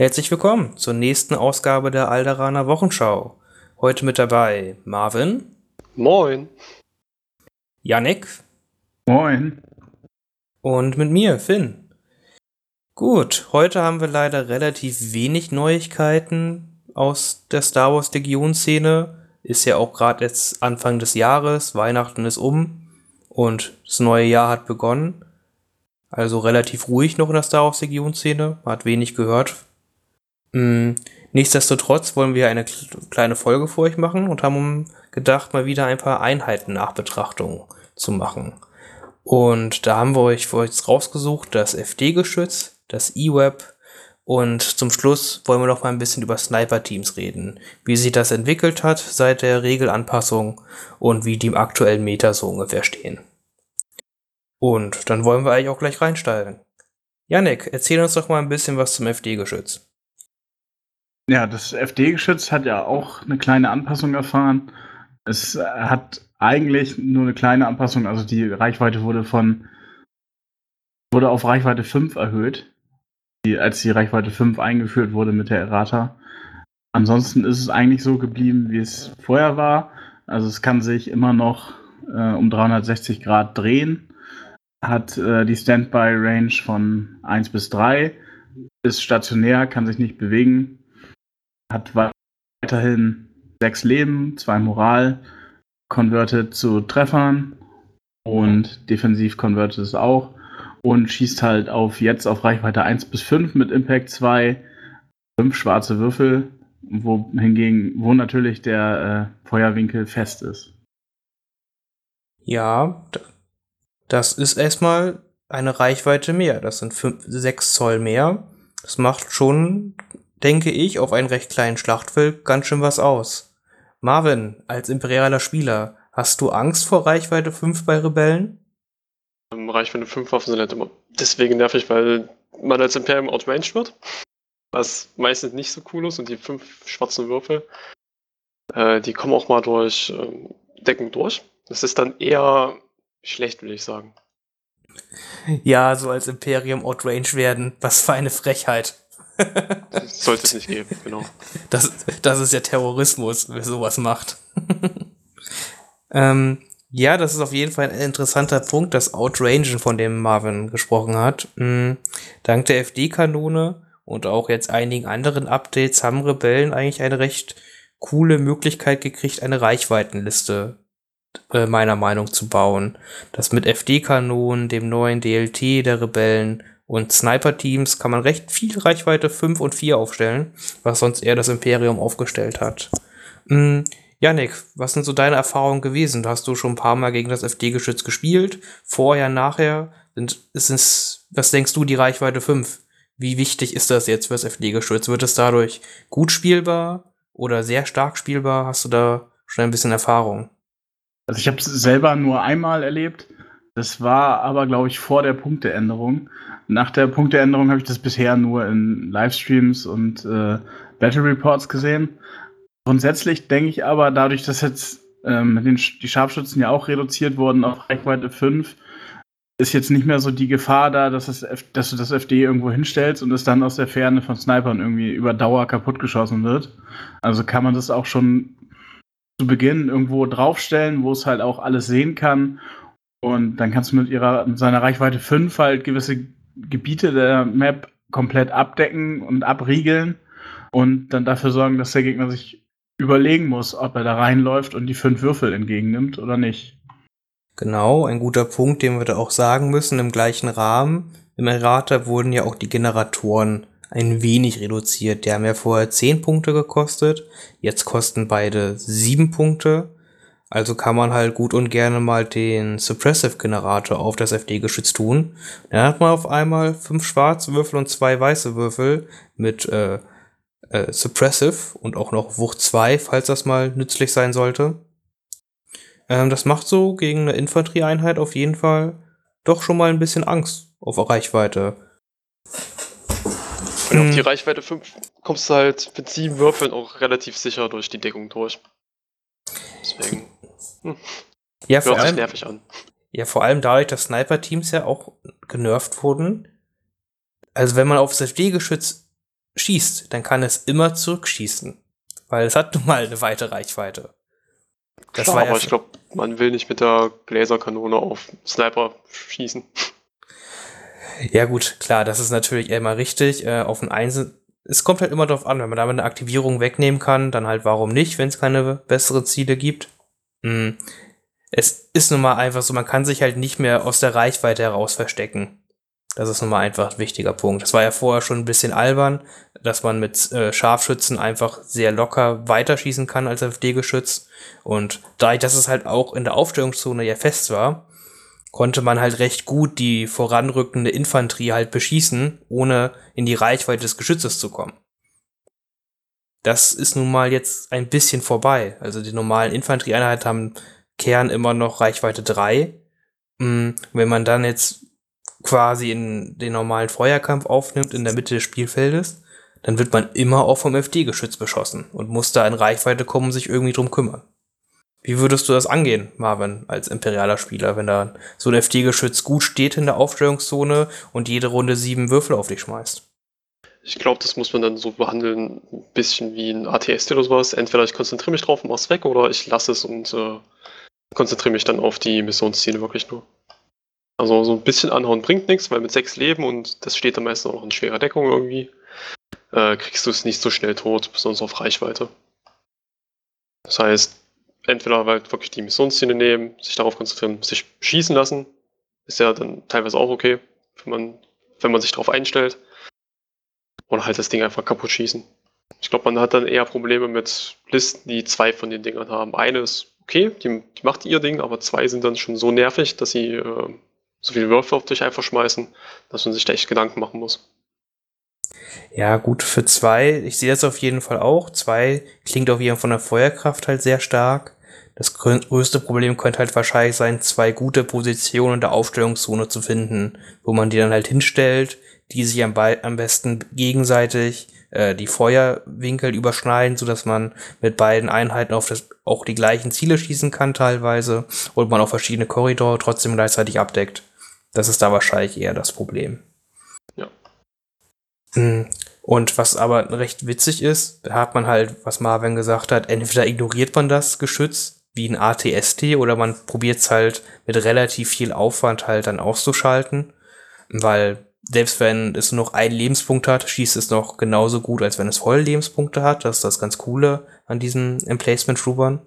Herzlich willkommen zur nächsten Ausgabe der Alderaner Wochenschau. Heute mit dabei Marvin. Moin. Yannick. Moin. Und mit mir, Finn. Gut, heute haben wir leider relativ wenig Neuigkeiten aus der Star Wars Legion-Szene. Ist ja auch gerade jetzt Anfang des Jahres, Weihnachten ist um und das neue Jahr hat begonnen. Also relativ ruhig noch in der Star Wars Legion-Szene. Man hat wenig gehört nichtsdestotrotz wollen wir eine kleine Folge für euch machen und haben gedacht, mal wieder ein paar Einheiten-Nachbetrachtungen zu machen. Und da haben wir euch für euch rausgesucht das FD-Geschütz, das E-Web und zum Schluss wollen wir noch mal ein bisschen über Sniper-Teams reden, wie sich das entwickelt hat seit der Regelanpassung und wie die im aktuellen Meta so ungefähr stehen. Und dann wollen wir eigentlich auch gleich reinsteigen. Janik, erzähl uns doch mal ein bisschen was zum FD-Geschütz. Ja, das FD-Geschütz hat ja auch eine kleine Anpassung erfahren. Es hat eigentlich nur eine kleine Anpassung, also die Reichweite wurde von wurde auf Reichweite 5 erhöht, die, als die Reichweite 5 eingeführt wurde mit der Errata. Ansonsten ist es eigentlich so geblieben, wie es vorher war. Also es kann sich immer noch äh, um 360 Grad drehen, hat äh, die Standby-Range von 1 bis 3, ist stationär, kann sich nicht bewegen, hat weiterhin sechs Leben, zwei Moral, converted zu Treffern und defensiv converted es auch und schießt halt auf jetzt auf Reichweite 1 bis 5 mit Impact 2, 5 schwarze Würfel, wo hingegen, wo natürlich der äh, Feuerwinkel fest ist. Ja, das ist erstmal eine Reichweite mehr. Das sind 5, 6 Zoll mehr. Das macht schon denke ich, auf einen recht kleinen Schlachtfeld ganz schön was aus. Marvin, als imperialer Spieler, hast du Angst vor Reichweite 5 bei Rebellen? Ähm, Reichweite 5 Waffen sind halt immer deswegen nervig, weil man als Imperium outranged wird. Was meistens nicht so cool ist und die fünf schwarzen Würfel, äh, die kommen auch mal durch äh, Decken durch. Das ist dann eher schlecht, würde ich sagen. Ja, so als Imperium outranged werden, was für eine Frechheit. Sollte es nicht geben, genau. Das, das ist ja Terrorismus, wer sowas macht. ähm, ja, das ist auf jeden Fall ein interessanter Punkt, das Outrangen, von dem Marvin gesprochen hat. Mhm. Dank der FD-Kanone und auch jetzt einigen anderen Updates haben Rebellen eigentlich eine recht coole Möglichkeit gekriegt, eine Reichweitenliste äh, meiner Meinung zu bauen. Das mit FD-Kanonen, dem neuen DLT der Rebellen und Sniper-Teams kann man recht viel Reichweite 5 und 4 aufstellen, was sonst eher das Imperium aufgestellt hat. Mhm. Janik, was sind so deine Erfahrungen gewesen? Hast du schon ein paar Mal gegen das FD-Geschütz gespielt? Vorher, nachher? Sind, ist es, was denkst du, die Reichweite 5? Wie wichtig ist das jetzt fürs FD-Geschütz? Wird es dadurch gut spielbar oder sehr stark spielbar? Hast du da schon ein bisschen Erfahrung? Also ich habe es selber nur einmal erlebt. Das war aber, glaube ich, vor der Punkteänderung. Nach der Punkteänderung habe ich das bisher nur in Livestreams und äh, Battle Reports gesehen. Grundsätzlich denke ich aber, dadurch, dass jetzt ähm, den, die Scharfschützen ja auch reduziert wurden auf Reichweite 5, ist jetzt nicht mehr so die Gefahr da, dass, das dass du das FD irgendwo hinstellst und es dann aus der Ferne von Snipern irgendwie über Dauer kaputtgeschossen wird. Also kann man das auch schon zu Beginn irgendwo draufstellen, wo es halt auch alles sehen kann. Und dann kannst du mit ihrer mit seiner Reichweite 5 halt gewisse Gebiete der Map komplett abdecken und abriegeln und dann dafür sorgen, dass der Gegner sich überlegen muss, ob er da reinläuft und die fünf Würfel entgegennimmt oder nicht. Genau, ein guter Punkt, den wir da auch sagen müssen, im gleichen Rahmen. Im Errata wurden ja auch die Generatoren ein wenig reduziert. Die haben ja vorher 10 Punkte gekostet, jetzt kosten beide 7 Punkte. Also kann man halt gut und gerne mal den Suppressive-Generator auf das FD-Geschütz tun. Dann hat man auf einmal fünf schwarze Würfel und zwei weiße Würfel mit äh, äh, Suppressive und auch noch Wucht 2, falls das mal nützlich sein sollte. Ähm, das macht so gegen eine Infanterieeinheit auf jeden Fall doch schon mal ein bisschen Angst auf Reichweite. Und auf die hm. Reichweite 5 kommst du halt mit sieben Würfeln auch relativ sicher durch die Deckung durch. Deswegen. Hm. Ja, vor allem, nervig an. Ja, vor allem dadurch, dass Sniper-Teams ja auch genervt wurden. Also wenn man auf das FD-Geschütz schießt, dann kann es immer zurückschießen. Weil es hat nun mal eine weite Reichweite. Das Klar, war ja aber ich glaube, man will nicht mit der Gläserkanone auf Sniper schießen. Ja, gut, klar, das ist natürlich immer richtig. Äh, auf ein Einzel es kommt halt immer darauf an, wenn man damit eine Aktivierung wegnehmen kann, dann halt warum nicht, wenn es keine besseren Ziele gibt. Hm. Es ist nun mal einfach so, man kann sich halt nicht mehr aus der Reichweite heraus verstecken. Das ist nun mal einfach ein wichtiger Punkt. Das war ja vorher schon ein bisschen albern, dass man mit äh, Scharfschützen einfach sehr locker weiterschießen kann als FD-Geschütz. Und dadurch, dass es halt auch in der Aufstellungszone ja fest war, konnte man halt recht gut die voranrückende Infanterie halt beschießen, ohne in die Reichweite des Geschützes zu kommen. Das ist nun mal jetzt ein bisschen vorbei. Also die normalen Infanterieeinheiten haben Kern immer noch Reichweite 3. Hm, wenn man dann jetzt quasi in den normalen Feuerkampf aufnimmt in der Mitte des Spielfeldes, dann wird man immer auch vom FD-Geschütz beschossen und muss da in Reichweite kommen und sich irgendwie drum kümmern. Wie würdest du das angehen, Marvin, als imperialer Spieler, wenn da so ein FD-Geschütz gut steht in der Aufstellungszone und jede Runde sieben Würfel auf dich schmeißt? Ich glaube, das muss man dann so behandeln, ein bisschen wie ein ATST oder sowas. Entweder ich konzentriere mich drauf und mach's weg oder ich lasse es und äh, konzentriere mich dann auf die Missionsziele wirklich nur. Also so ein bisschen anhauen bringt nichts, weil mit sechs Leben und das steht dann meistens auch noch in schwerer Deckung irgendwie, äh, kriegst du es nicht so schnell tot, besonders auf Reichweite. Das heißt, entweder halt wirklich die Missionsziele nehmen, sich darauf konzentrieren, sich schießen lassen, ist ja dann teilweise auch okay, wenn man, wenn man sich darauf einstellt. Oder halt das Ding einfach kaputt schießen. Ich glaube, man hat dann eher Probleme mit Listen, die zwei von den Dingern haben. Eine ist okay, die, die macht ihr Ding, aber zwei sind dann schon so nervig, dass sie äh, so viele Würfe auf dich einfach schmeißen, dass man sich da echt Gedanken machen muss. Ja, gut, für zwei, ich sehe das auf jeden Fall auch. Zwei klingt auf jeden Fall von der Feuerkraft halt sehr stark. Das größte Problem könnte halt wahrscheinlich sein, zwei gute Positionen in der Aufstellungszone zu finden, wo man die dann halt hinstellt, die sich am, am besten gegenseitig äh, die Feuerwinkel überschneiden, so dass man mit beiden Einheiten auf das, auch die gleichen Ziele schießen kann teilweise und man auch verschiedene Korridore trotzdem gleichzeitig abdeckt. Das ist da wahrscheinlich eher das Problem. Ja. Hm. Und was aber recht witzig ist, da hat man halt, was Marvin gesagt hat, entweder ignoriert man das Geschütz wie ein ATST oder man probiert es halt mit relativ viel Aufwand halt dann auszuschalten, weil selbst wenn es nur noch einen Lebenspunkt hat, schießt es noch genauso gut, als wenn es voll Lebenspunkte hat. Das ist das ganz Coole an diesen Emplacement-Schubern.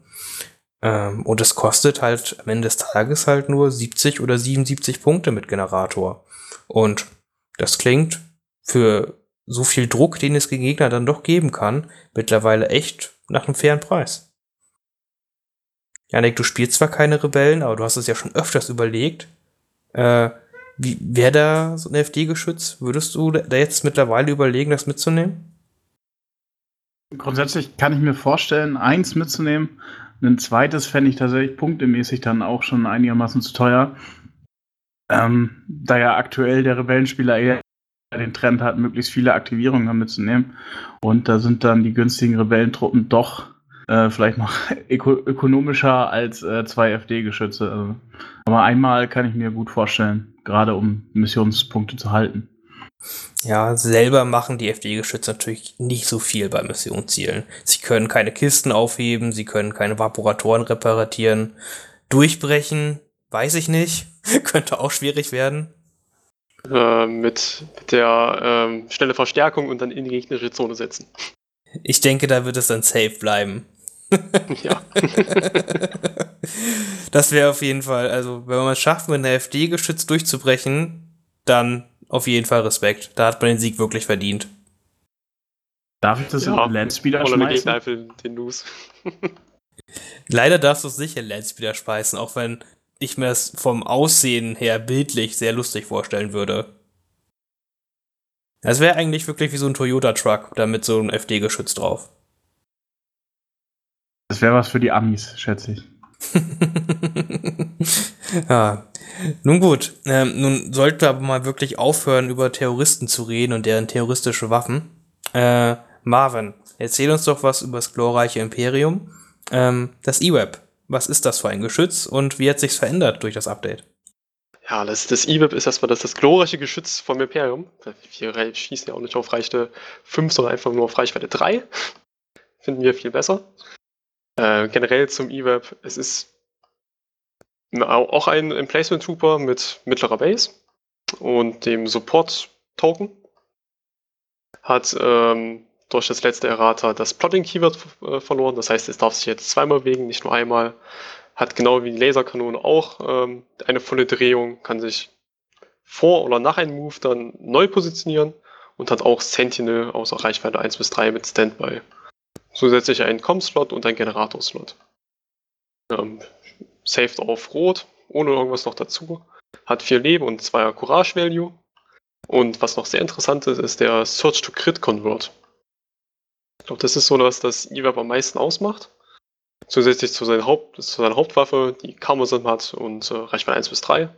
Ähm, und es kostet halt am Ende des Tages halt nur 70 oder 77 Punkte mit Generator. Und das klingt für so viel Druck, den es gegen Gegner dann doch geben kann, mittlerweile echt nach einem fairen Preis. Janik, du spielst zwar keine Rebellen, aber du hast es ja schon öfters überlegt. Äh, wie wäre da so ein FD-Geschütz? Würdest du da jetzt mittlerweile überlegen, das mitzunehmen? Grundsätzlich kann ich mir vorstellen, eins mitzunehmen. Ein zweites fände ich tatsächlich punktemäßig dann auch schon einigermaßen zu teuer. Ähm, da ja aktuell der Rebellenspieler eher den Trend hat, möglichst viele Aktivierungen mitzunehmen. Und da sind dann die günstigen Rebellentruppen doch äh, vielleicht noch öko ökonomischer als äh, zwei FD-Geschütze. Also, aber einmal kann ich mir gut vorstellen, gerade um Missionspunkte zu halten. Ja, selber machen die FD-Geschütze natürlich nicht so viel bei Missionszielen. Sie können keine Kisten aufheben, sie können keine Vaporatoren reparieren. Durchbrechen, weiß ich nicht. Könnte auch schwierig werden. Äh, mit, mit der äh, schnelle Verstärkung und dann in die gegnerische Zone setzen. Ich denke, da wird es dann safe bleiben. Ja. das wäre auf jeden Fall, also wenn man es schafft, mit einer FD geschützt durchzubrechen, dann auf jeden Fall Respekt. Da hat man den Sieg wirklich verdient. Darf ich das ja, in Landspeeder schmeißen? Den News. Leider darfst du es sicher in Landspeeder speisen, auch wenn ich mir das vom Aussehen her bildlich sehr lustig vorstellen würde. Das wäre eigentlich wirklich wie so ein Toyota-Truck, da mit so einem FD-Geschütz drauf. Das wäre was für die Amis, schätze ich. ja. Nun gut, ähm, nun sollten wir aber mal wirklich aufhören, über Terroristen zu reden und deren terroristische Waffen. Äh, Marvin, erzähl uns doch was über das glorreiche Imperium. Ähm, das E-Web, was ist das für ein Geschütz und wie hat sich's verändert durch das Update? Ja, das, das E-Whip ist erstmal das, das glorreiche Geschütz vom Imperium. Wir schießen ja auch nicht auf Reichweite 5, sondern einfach nur auf Reichweite 3. Finden wir viel besser. Äh, generell zum E-Web, es ist auch ein Emplacement Trooper mit mittlerer Base und dem Support Token. Hat ähm, durch das letzte Errata das Plotting Keyword äh, verloren. Das heißt, es darf sich jetzt zweimal bewegen, nicht nur einmal. Hat genau wie die Laserkanone auch ähm, eine volle Drehung, kann sich vor oder nach einem Move dann neu positionieren und hat auch Sentinel außer Reichweite 1 bis 3 mit Standby. Zusätzlich ein Com-Slot und ein Generator-Slot. Ähm, saved auf Rot, ohne irgendwas noch dazu. Hat 4 Leben und 2 Courage Value. Und was noch sehr interessant ist, ist der Search to Crit Convert. Ich glaube, das ist so, dass das E-Web am meisten ausmacht. Zusätzlich zu, seiner, Haupt, zu seiner Hauptwaffe, die Kamosim hat und äh, Reichweite 1 bis 3.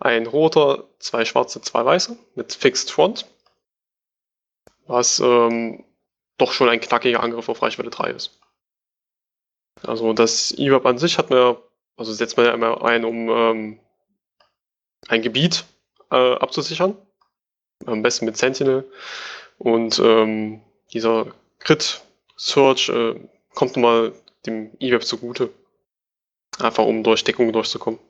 Ein roter, zwei schwarze, zwei weiße mit Fixed Front. Was ähm, doch schon ein knackiger Angriff auf Reichweite 3 ist. Also das IWAP an sich hat man, also setzt man ja immer ein, um ähm, ein Gebiet äh, abzusichern. Am besten mit Sentinel. Und ähm, dieser Crit Search äh, kommt nochmal dem E-Web zugute. Einfach um durch Deckung durchzukommen.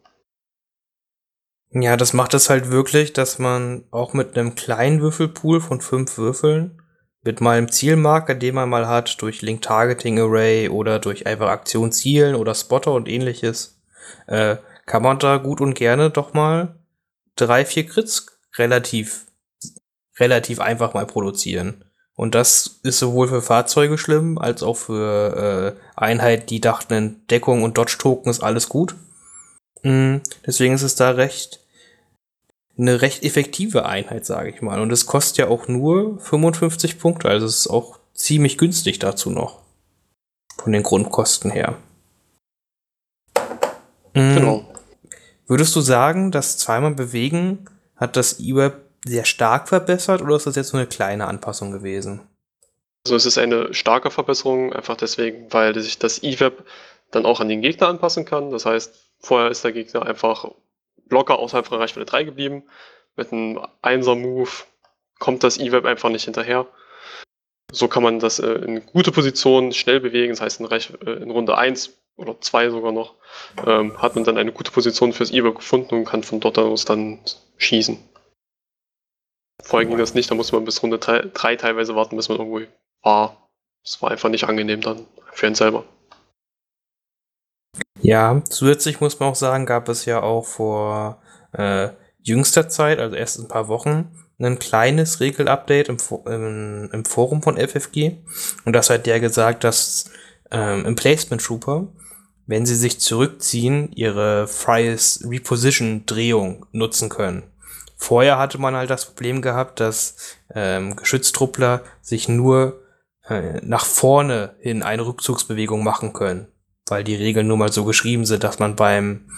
Ja, das macht es halt wirklich, dass man auch mit einem kleinen Würfelpool von fünf Würfeln mit meinem Zielmarker, den man mal hat, durch Link Targeting Array oder durch einfach Aktion zielen oder Spotter und ähnliches, äh, kann man da gut und gerne doch mal drei, vier Crits relativ, relativ einfach mal produzieren. Und das ist sowohl für Fahrzeuge schlimm, als auch für äh, Einheiten, die dachten, Deckung und Dodge-Token ist alles gut. Mhm, deswegen ist es da recht eine recht effektive Einheit, sage ich mal. Und es kostet ja auch nur 55 Punkte, also es ist auch ziemlich günstig dazu noch. Von den Grundkosten her. Mhm. Genau. Würdest du sagen, dass zweimal bewegen hat das E-Web sehr stark verbessert oder ist das jetzt nur eine kleine Anpassung gewesen? Also es ist eine starke Verbesserung, einfach deswegen, weil sich das E-Web dann auch an den Gegner anpassen kann. Das heißt, vorher ist der Gegner einfach locker außerhalb von Reichweite 3 geblieben. Mit einem 1er Move kommt das E-Web einfach nicht hinterher. So kann man das äh, in gute Position schnell bewegen, das heißt in, Reich, äh, in Runde 1 oder 2 sogar noch, ähm, hat man dann eine gute Position fürs E-Web gefunden und kann von dort aus dann schießen. Vorher ging das nicht, da musste man bis Runde 3 teilweise warten, bis man irgendwo war. Das war einfach nicht angenehm dann für einen selber. Ja, zusätzlich muss man auch sagen, gab es ja auch vor äh, jüngster Zeit, also erst ein paar Wochen, ein kleines Regelupdate im, im, im, Forum von FFG. Und das hat der gesagt, dass ähm, im Placement Trooper, wenn sie sich zurückziehen, ihre freies Reposition-Drehung nutzen können. Vorher hatte man halt das Problem gehabt, dass ähm, Geschütztruppler sich nur äh, nach vorne hin eine Rückzugsbewegung machen können, weil die Regeln nun mal so geschrieben sind, dass man beim,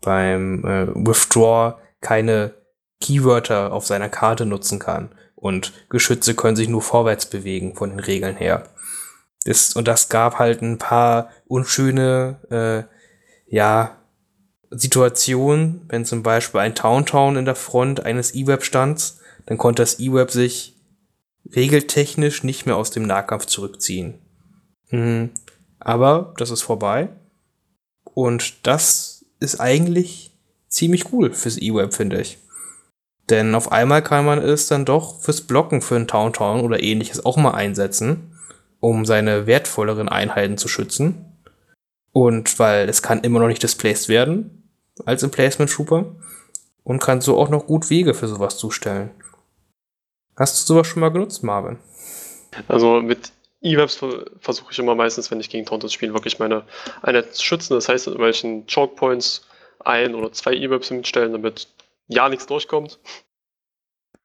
beim äh, Withdraw keine Keywörter auf seiner Karte nutzen kann. Und Geschütze können sich nur vorwärts bewegen von den Regeln her. Das, und das gab halt ein paar unschöne, äh, ja, Situationen, wenn zum Beispiel ein Town-Town in der Front eines E-Web stand, dann konnte das E-Web sich regeltechnisch nicht mehr aus dem Nahkampf zurückziehen. Mhm. Aber das ist vorbei. Und das ist eigentlich ziemlich cool fürs E-Web, finde ich. Denn auf einmal kann man es dann doch fürs Blocken für ein Town-Town oder ähnliches auch mal einsetzen, um seine wertvolleren Einheiten zu schützen. Und weil es kann immer noch nicht displaced werden, als Emplacement Trooper und kann so auch noch gut Wege für sowas zustellen. Hast du sowas schon mal genutzt, Marvin? Also mit E-Webs versuche ich immer meistens, wenn ich gegen Tauntaun spiele, wirklich meine Einheit zu schützen. Das heißt, in welchen Choke Points ein oder zwei E-Webs mitstellen, damit ja nichts durchkommt.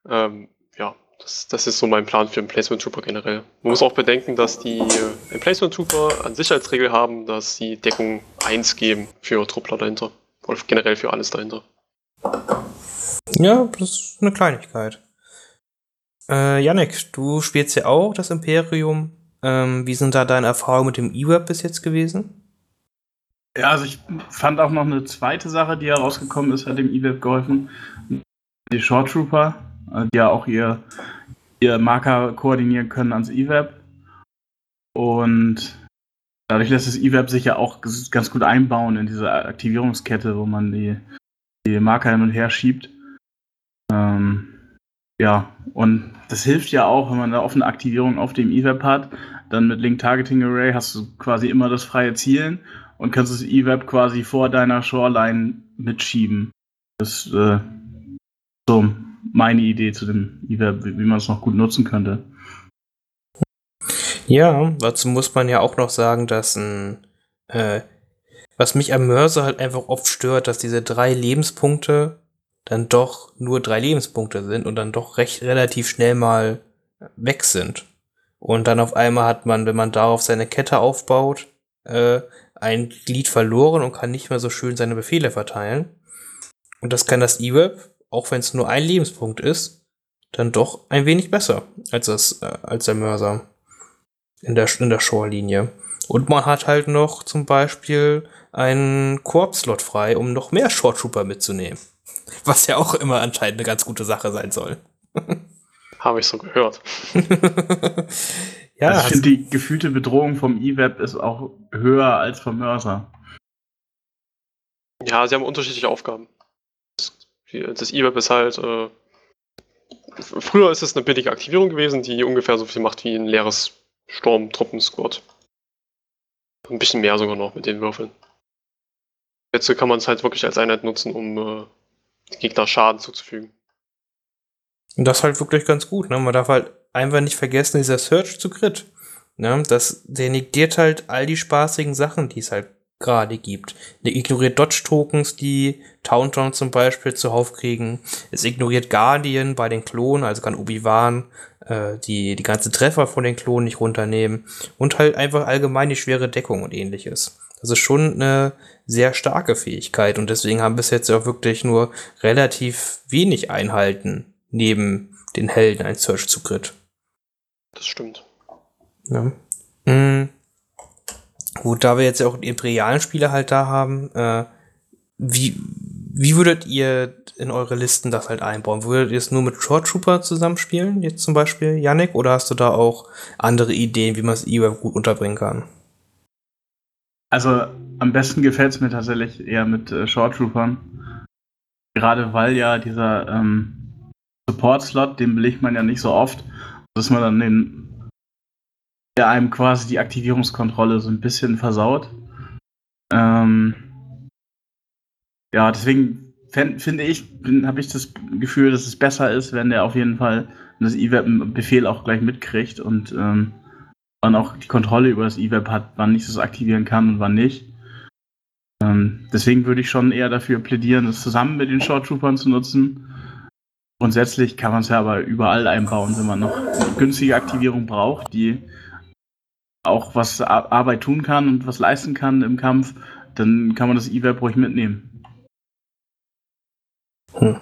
Ähm, ja, das, das, ist so mein Plan für Emplacement Trooper generell. Man muss auch bedenken, dass die äh, Emplacement Trooper an Sicherheitsregel haben, dass sie Deckung 1 geben für Truppler dahinter. Oder generell für alles dahinter. Ja, das ist eine Kleinigkeit. Äh, Yannick, du spielst ja auch das Imperium. Ähm, wie sind da deine Erfahrungen mit dem E-Web bis jetzt gewesen? Ja, also ich fand auch noch eine zweite Sache, die herausgekommen ist, hat dem eWeb geholfen. Die Short Trooper, äh, die ja auch ihr, ihr Marker koordinieren können ans eWeb. Und dadurch lässt das eWeb sich ja auch ganz gut einbauen in diese Aktivierungskette, wo man die, die Marker hin und her schiebt. Ähm, ja, und das hilft ja auch, wenn man eine offene Aktivierung auf dem eWeb hat. Dann mit Link Targeting Array hast du quasi immer das freie Zielen und kannst das eWeb quasi vor deiner Shoreline mitschieben. Das ist äh, so meine Idee zu dem eWeb, wie, wie man es noch gut nutzen könnte. Ja, dazu muss man ja auch noch sagen, dass ein, äh, was mich am Mörser halt einfach oft stört, dass diese drei Lebenspunkte dann doch nur drei Lebenspunkte sind und dann doch recht relativ schnell mal weg sind. Und dann auf einmal hat man, wenn man darauf seine Kette aufbaut, äh, ein Glied verloren und kann nicht mehr so schön seine Befehle verteilen. Und das kann das E-Web, auch wenn es nur ein Lebenspunkt ist, dann doch ein wenig besser als das, äh, als der Mörser in der, in der Shore-Linie. Und man hat halt noch zum Beispiel einen Koop-Slot frei, um noch mehr Short Trooper mitzunehmen. Was ja auch immer anscheinend eine ganz gute Sache sein soll. Habe ich so gehört. ja, also ich finde, die gefühlte Bedrohung vom E-Web ist auch höher als vom Mörser. Ja, sie haben unterschiedliche Aufgaben. Das E-Web ist halt. Äh, früher ist es eine billige Aktivierung gewesen, die ungefähr so viel macht wie ein leeres Sturmtruppen-Squad. Ein bisschen mehr sogar noch mit den Würfeln. Jetzt kann man es halt wirklich als Einheit nutzen, um äh, Gegner Schaden zuzufügen. Und das halt wirklich ganz gut. Ne? Man darf halt einfach nicht vergessen, dieser Search zu Crit. Ne? Das, der negiert halt all die spaßigen Sachen, die es halt gerade gibt. Der ignoriert Dodge-Tokens, die Tauntaun zum Beispiel zuhauf kriegen. Es ignoriert Guardian bei den Klonen, also kann Obi-Wan äh, die, die ganzen Treffer von den Klonen nicht runternehmen. Und halt einfach allgemein die schwere Deckung und ähnliches. Das ist schon eine sehr starke Fähigkeit und deswegen haben bis jetzt auch wirklich nur relativ wenig Einheiten neben den Helden ein Search zu Crit. Das stimmt. Ja. Mhm. Gut, da wir jetzt ja auch die imperialen Spieler halt da haben, äh, wie, wie würdet ihr in eure Listen das halt einbauen? Würdet ihr es nur mit Short Trooper zusammenspielen, jetzt zum Beispiel, Yannick, oder hast du da auch andere Ideen, wie man es eher gut unterbringen kann? Also am besten gefällt es mir tatsächlich eher mit äh, Short Troopern. Gerade weil ja dieser ähm, Support-Slot, den belegt man ja nicht so oft, dass man dann den, der einem quasi die Aktivierungskontrolle so ein bisschen versaut. Ähm, ja, deswegen finde ich, habe ich das Gefühl, dass es besser ist, wenn der auf jeden Fall das E-Web-Befehl auch gleich mitkriegt und ähm, man auch die Kontrolle über das E-Web hat, wann ich es aktivieren kann und wann nicht. Ähm, deswegen würde ich schon eher dafür plädieren, es zusammen mit den Short Troopern zu nutzen. Grundsätzlich kann man es ja aber überall einbauen, wenn man noch eine günstige Aktivierung braucht, die auch was Arbeit tun kann und was leisten kann im Kampf, dann kann man das E-Web ruhig mitnehmen. Hm.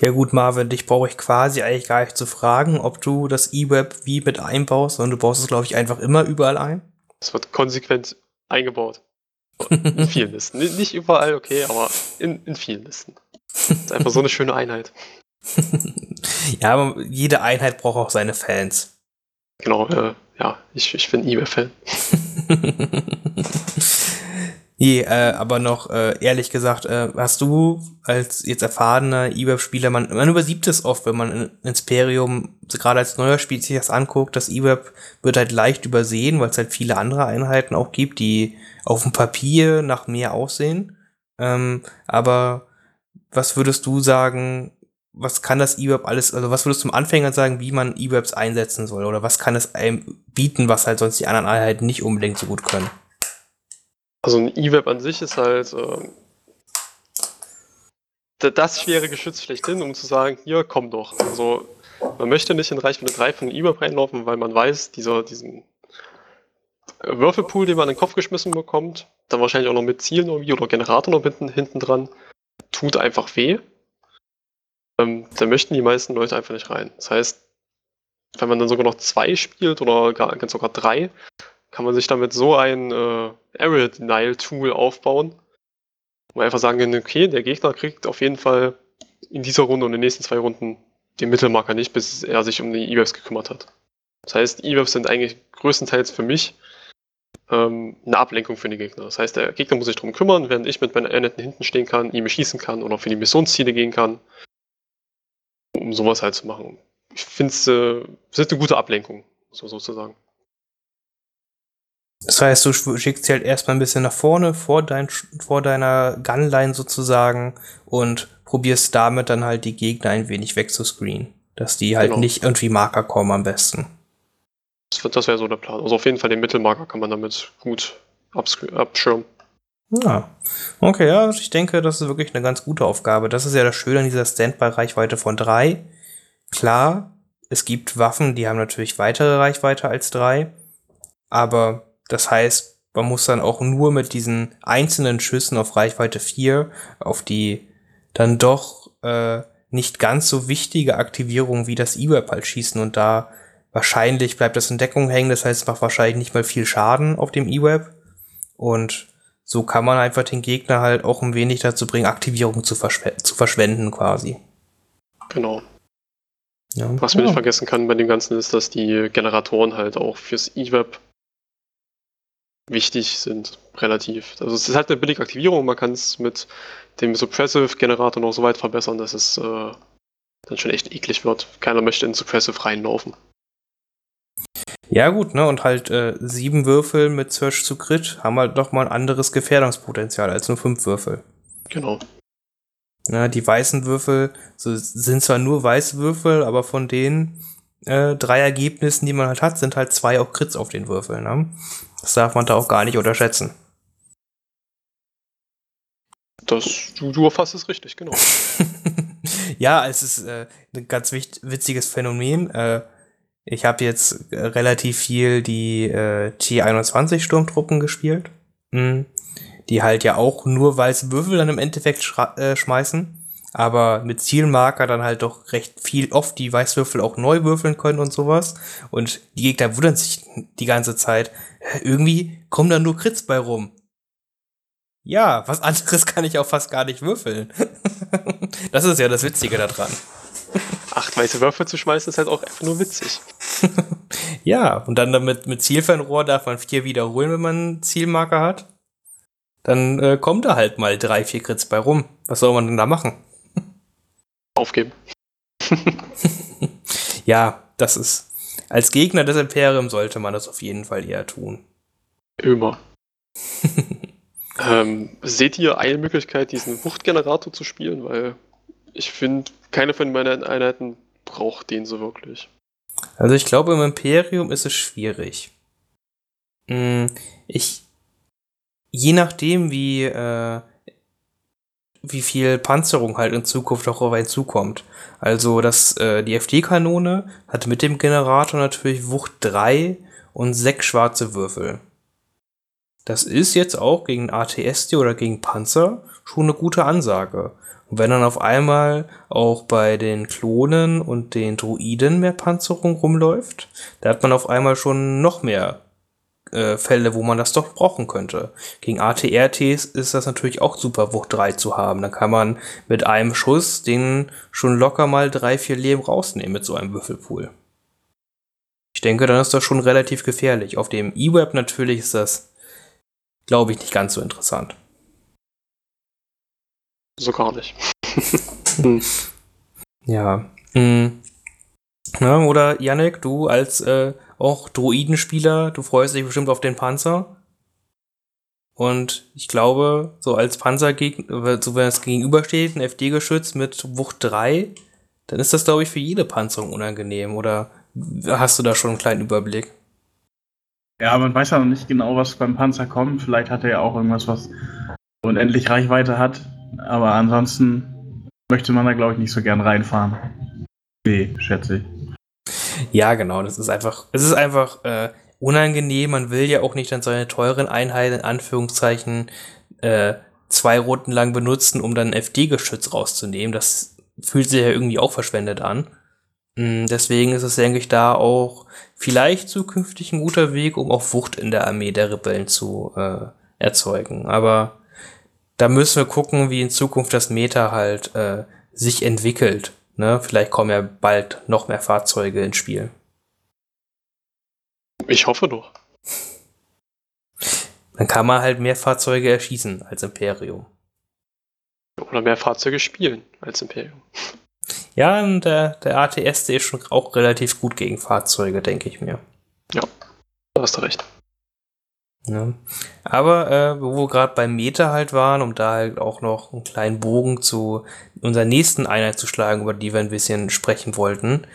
Ja gut, Marvin, dich brauche ich quasi eigentlich gar nicht zu fragen, ob du das E-Web wie mit einbaust, sondern du baust es, glaube ich, einfach immer überall ein. Es wird konsequent eingebaut. In vielen Listen. Nicht überall, okay, aber in, in vielen Listen. Das ist einfach so eine schöne Einheit. ja, aber jede Einheit braucht auch seine Fans. Genau, äh, ja, ich, ich bin eBay-Fan. Nee, äh, aber noch äh, ehrlich gesagt, äh, hast du als jetzt erfahrener E-Web-Spieler, man, man übersieht es oft, wenn man in Imperium gerade als neuer Spiel sich das anguckt, das E-Web wird halt leicht übersehen, weil es halt viele andere Einheiten auch gibt, die auf dem Papier nach mehr aussehen. Ähm, aber was würdest du sagen, was kann das E-Web alles, also was würdest du zum Anfänger sagen, wie man E-Webs einsetzen soll? Oder was kann es einem bieten, was halt sonst die anderen Einheiten nicht unbedingt so gut können? Also ein E-Web an sich ist halt äh, das schwere Geschütz schlechthin, um zu sagen, hier, komm doch. Also man möchte nicht in Reichweite 3 von E-Web reinlaufen, weil man weiß, dieser, diesen Würfelpool, den man in den Kopf geschmissen bekommt, dann wahrscheinlich auch noch mit Zielen irgendwie oder Generator noch hinten, hinten dran, tut einfach weh. Ähm, da möchten die meisten Leute einfach nicht rein. Das heißt, wenn man dann sogar noch zwei spielt oder gar, sogar drei, kann man sich damit so ein äh, Area Denial Tool aufbauen, wo einfach sagen kann, okay, der Gegner kriegt auf jeden Fall in dieser Runde und in den nächsten zwei Runden den Mittelmarker nicht, bis er sich um die E-Waves gekümmert hat. Das heißt, E-Waves sind eigentlich größtenteils für mich ähm, eine Ablenkung für den Gegner. Das heißt, der Gegner muss sich darum kümmern, während ich mit meinen Einheiten hinten stehen kann, ihm schießen kann oder für die Missionsziele gehen kann, um sowas halt zu machen. Ich finde es äh, eine gute Ablenkung, so sozusagen. Das heißt, du schickst sie halt erstmal ein bisschen nach vorne, vor, dein, vor deiner Gunline sozusagen und probierst damit dann halt die Gegner ein wenig wegzuscreenen. Dass die halt genau. nicht irgendwie Marker kommen am besten. Das, das wäre so der Plan. Also auf jeden Fall den Mittelmarker kann man damit gut abschirmen. Ja, okay, ja, ich denke, das ist wirklich eine ganz gute Aufgabe. Das ist ja das Schöne an dieser Standby-Reichweite von drei. Klar, es gibt Waffen, die haben natürlich weitere Reichweite als drei, aber das heißt, man muss dann auch nur mit diesen einzelnen Schüssen auf Reichweite 4 auf die dann doch äh, nicht ganz so wichtige Aktivierung wie das E-Web halt schießen und da wahrscheinlich bleibt das in Deckung hängen, das heißt, es macht wahrscheinlich nicht mal viel Schaden auf dem E-Web und so kann man einfach den Gegner halt auch ein wenig dazu bringen, Aktivierung zu, verschw zu verschwenden quasi. Genau. Ja. Was man ja. nicht vergessen kann bei dem Ganzen ist, dass die Generatoren halt auch fürs E-Web wichtig sind, relativ. Also es ist halt eine billige Aktivierung, man kann es mit dem Suppressive-Generator noch so weit verbessern, dass es äh, dann schon echt eklig wird. Keiner möchte in Suppressive reinlaufen. Ja gut, ne, und halt äh, sieben Würfel mit Search zu Crit haben halt doch mal ein anderes Gefährdungspotenzial als nur fünf Würfel. Genau. Na, die weißen Würfel so, sind zwar nur weiße Würfel, aber von denen äh, drei Ergebnissen, die man halt hat, sind halt zwei auch Crits auf den Würfeln. Ne? Das darf man da auch gar nicht unterschätzen. Das, du, du erfasst es richtig, genau. ja, es ist äh, ein ganz witziges Phänomen. Äh, ich habe jetzt äh, relativ viel die äh, T21 Sturmtruppen gespielt, mh, die halt ja auch nur weiße Würfel dann im Endeffekt äh, schmeißen aber mit Zielmarker dann halt doch recht viel oft die Weißwürfel auch neu würfeln können und sowas. Und die Gegner wundern sich die ganze Zeit. Irgendwie kommen da nur Crits bei rum. Ja, was anderes kann ich auch fast gar nicht würfeln. das ist ja das Witzige daran. Acht weiße Würfel zu schmeißen ist halt auch einfach nur witzig. ja, und dann damit mit Zielfernrohr darf man vier wiederholen, wenn man einen Zielmarker hat. Dann äh, kommt da halt mal drei, vier Crits bei rum. Was soll man denn da machen? Aufgeben. ja, das ist. Als Gegner des Imperiums sollte man das auf jeden Fall eher tun. Immer. ähm, seht ihr eine Möglichkeit, diesen Wuchtgenerator zu spielen? Weil ich finde, keine von meinen Einheiten braucht den so wirklich. Also ich glaube, im Imperium ist es schwierig. Hm, ich. Je nachdem, wie äh, wie viel Panzerung halt in Zukunft auch auf einen zukommt. Also das, äh, die FD-Kanone hat mit dem Generator natürlich Wucht 3 und 6 schwarze Würfel. Das ist jetzt auch gegen ATSD oder gegen Panzer schon eine gute Ansage. Und wenn dann auf einmal auch bei den Klonen und den Druiden mehr Panzerung rumläuft, da hat man auf einmal schon noch mehr äh, Fälle, wo man das doch brauchen könnte. Gegen ATRTs ist das natürlich auch super, Wucht 3 zu haben. Da kann man mit einem Schuss den schon locker mal drei, vier Leben rausnehmen mit so einem Würfelpool. Ich denke, dann ist das schon relativ gefährlich. Auf dem E-Web natürlich ist das, glaube ich, nicht ganz so interessant. So gar nicht. ja. Mhm. Ja, oder Yannick, du als äh, auch Druidenspieler, du freust dich bestimmt auf den Panzer. Und ich glaube, so als Panzergegner, so wenn es gegenübersteht, ein FD-Geschütz mit Wucht 3, dann ist das, glaube ich, für jede Panzerung unangenehm. Oder hast du da schon einen kleinen Überblick? Ja, man weiß ja noch nicht genau, was beim Panzer kommt. Vielleicht hat er ja auch irgendwas, was unendlich Reichweite hat. Aber ansonsten möchte man da, glaube ich, nicht so gern reinfahren. Nee, schätze ich. Ja, genau. Das ist einfach, es ist einfach äh, unangenehm. Man will ja auch nicht dann seine teuren Einheiten in Anführungszeichen äh, zwei Runden lang benutzen, um dann FD-Geschütz rauszunehmen. Das fühlt sich ja irgendwie auch verschwendet an. Mm, deswegen ist es, denke ich, da auch vielleicht zukünftig ein guter Weg, um auch Wucht in der Armee der Rebellen zu äh, erzeugen. Aber da müssen wir gucken, wie in Zukunft das Meta halt äh, sich entwickelt. Ne? Vielleicht kommen ja bald noch mehr Fahrzeuge ins Spiel. Ich hoffe doch. Dann kann man halt mehr Fahrzeuge erschießen als Imperium. Oder mehr Fahrzeuge spielen als Imperium. Ja, und der, der ATS, der ist schon auch relativ gut gegen Fahrzeuge, denke ich mir. Ja, da hast du recht. Ja. Aber äh, wo wir gerade beim Meter halt waren, um da halt auch noch einen kleinen Bogen zu unserer nächsten Einheit zu schlagen, über die wir ein bisschen sprechen wollten.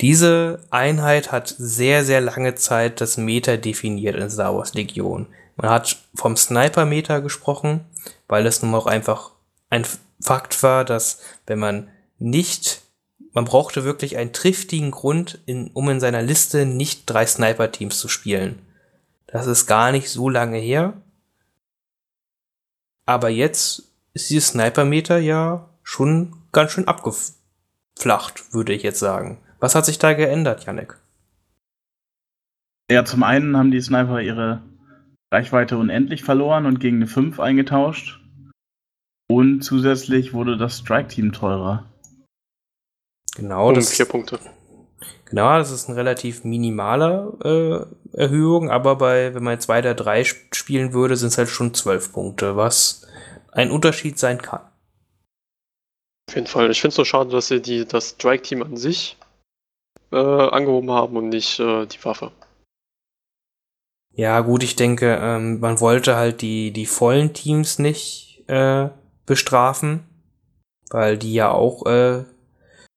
Diese Einheit hat sehr, sehr lange Zeit das Meter definiert in Star Wars Legion. Man hat vom Sniper-Meter gesprochen, weil es nun auch einfach ein Fakt war, dass wenn man nicht, man brauchte wirklich einen triftigen Grund, in, um in seiner Liste nicht drei Sniper-Teams zu spielen. Das ist gar nicht so lange her. Aber jetzt ist dieses Sniper-Meter ja schon ganz schön abgeflacht, würde ich jetzt sagen. Was hat sich da geändert, Yannick? Ja, zum einen haben die Sniper ihre Reichweite unendlich verloren und gegen eine 5 eingetauscht. Und zusätzlich wurde das Strike-Team teurer. Genau, Um das, vier Punkte. Genau, das ist eine relativ minimale äh, Erhöhung, aber bei, wenn man jetzt weiter 3 sp- spielen würde, sind es halt schon 12 Punkte, was ein Unterschied sein kann. Auf jeden Fall. Ich finde es so schade, dass sie die, das Strike-Team an sich äh, angehoben haben und nicht äh, die Waffe. Ja, gut, ich denke, ähm, man wollte halt die, die vollen Teams nicht äh, bestrafen, weil die ja auch äh,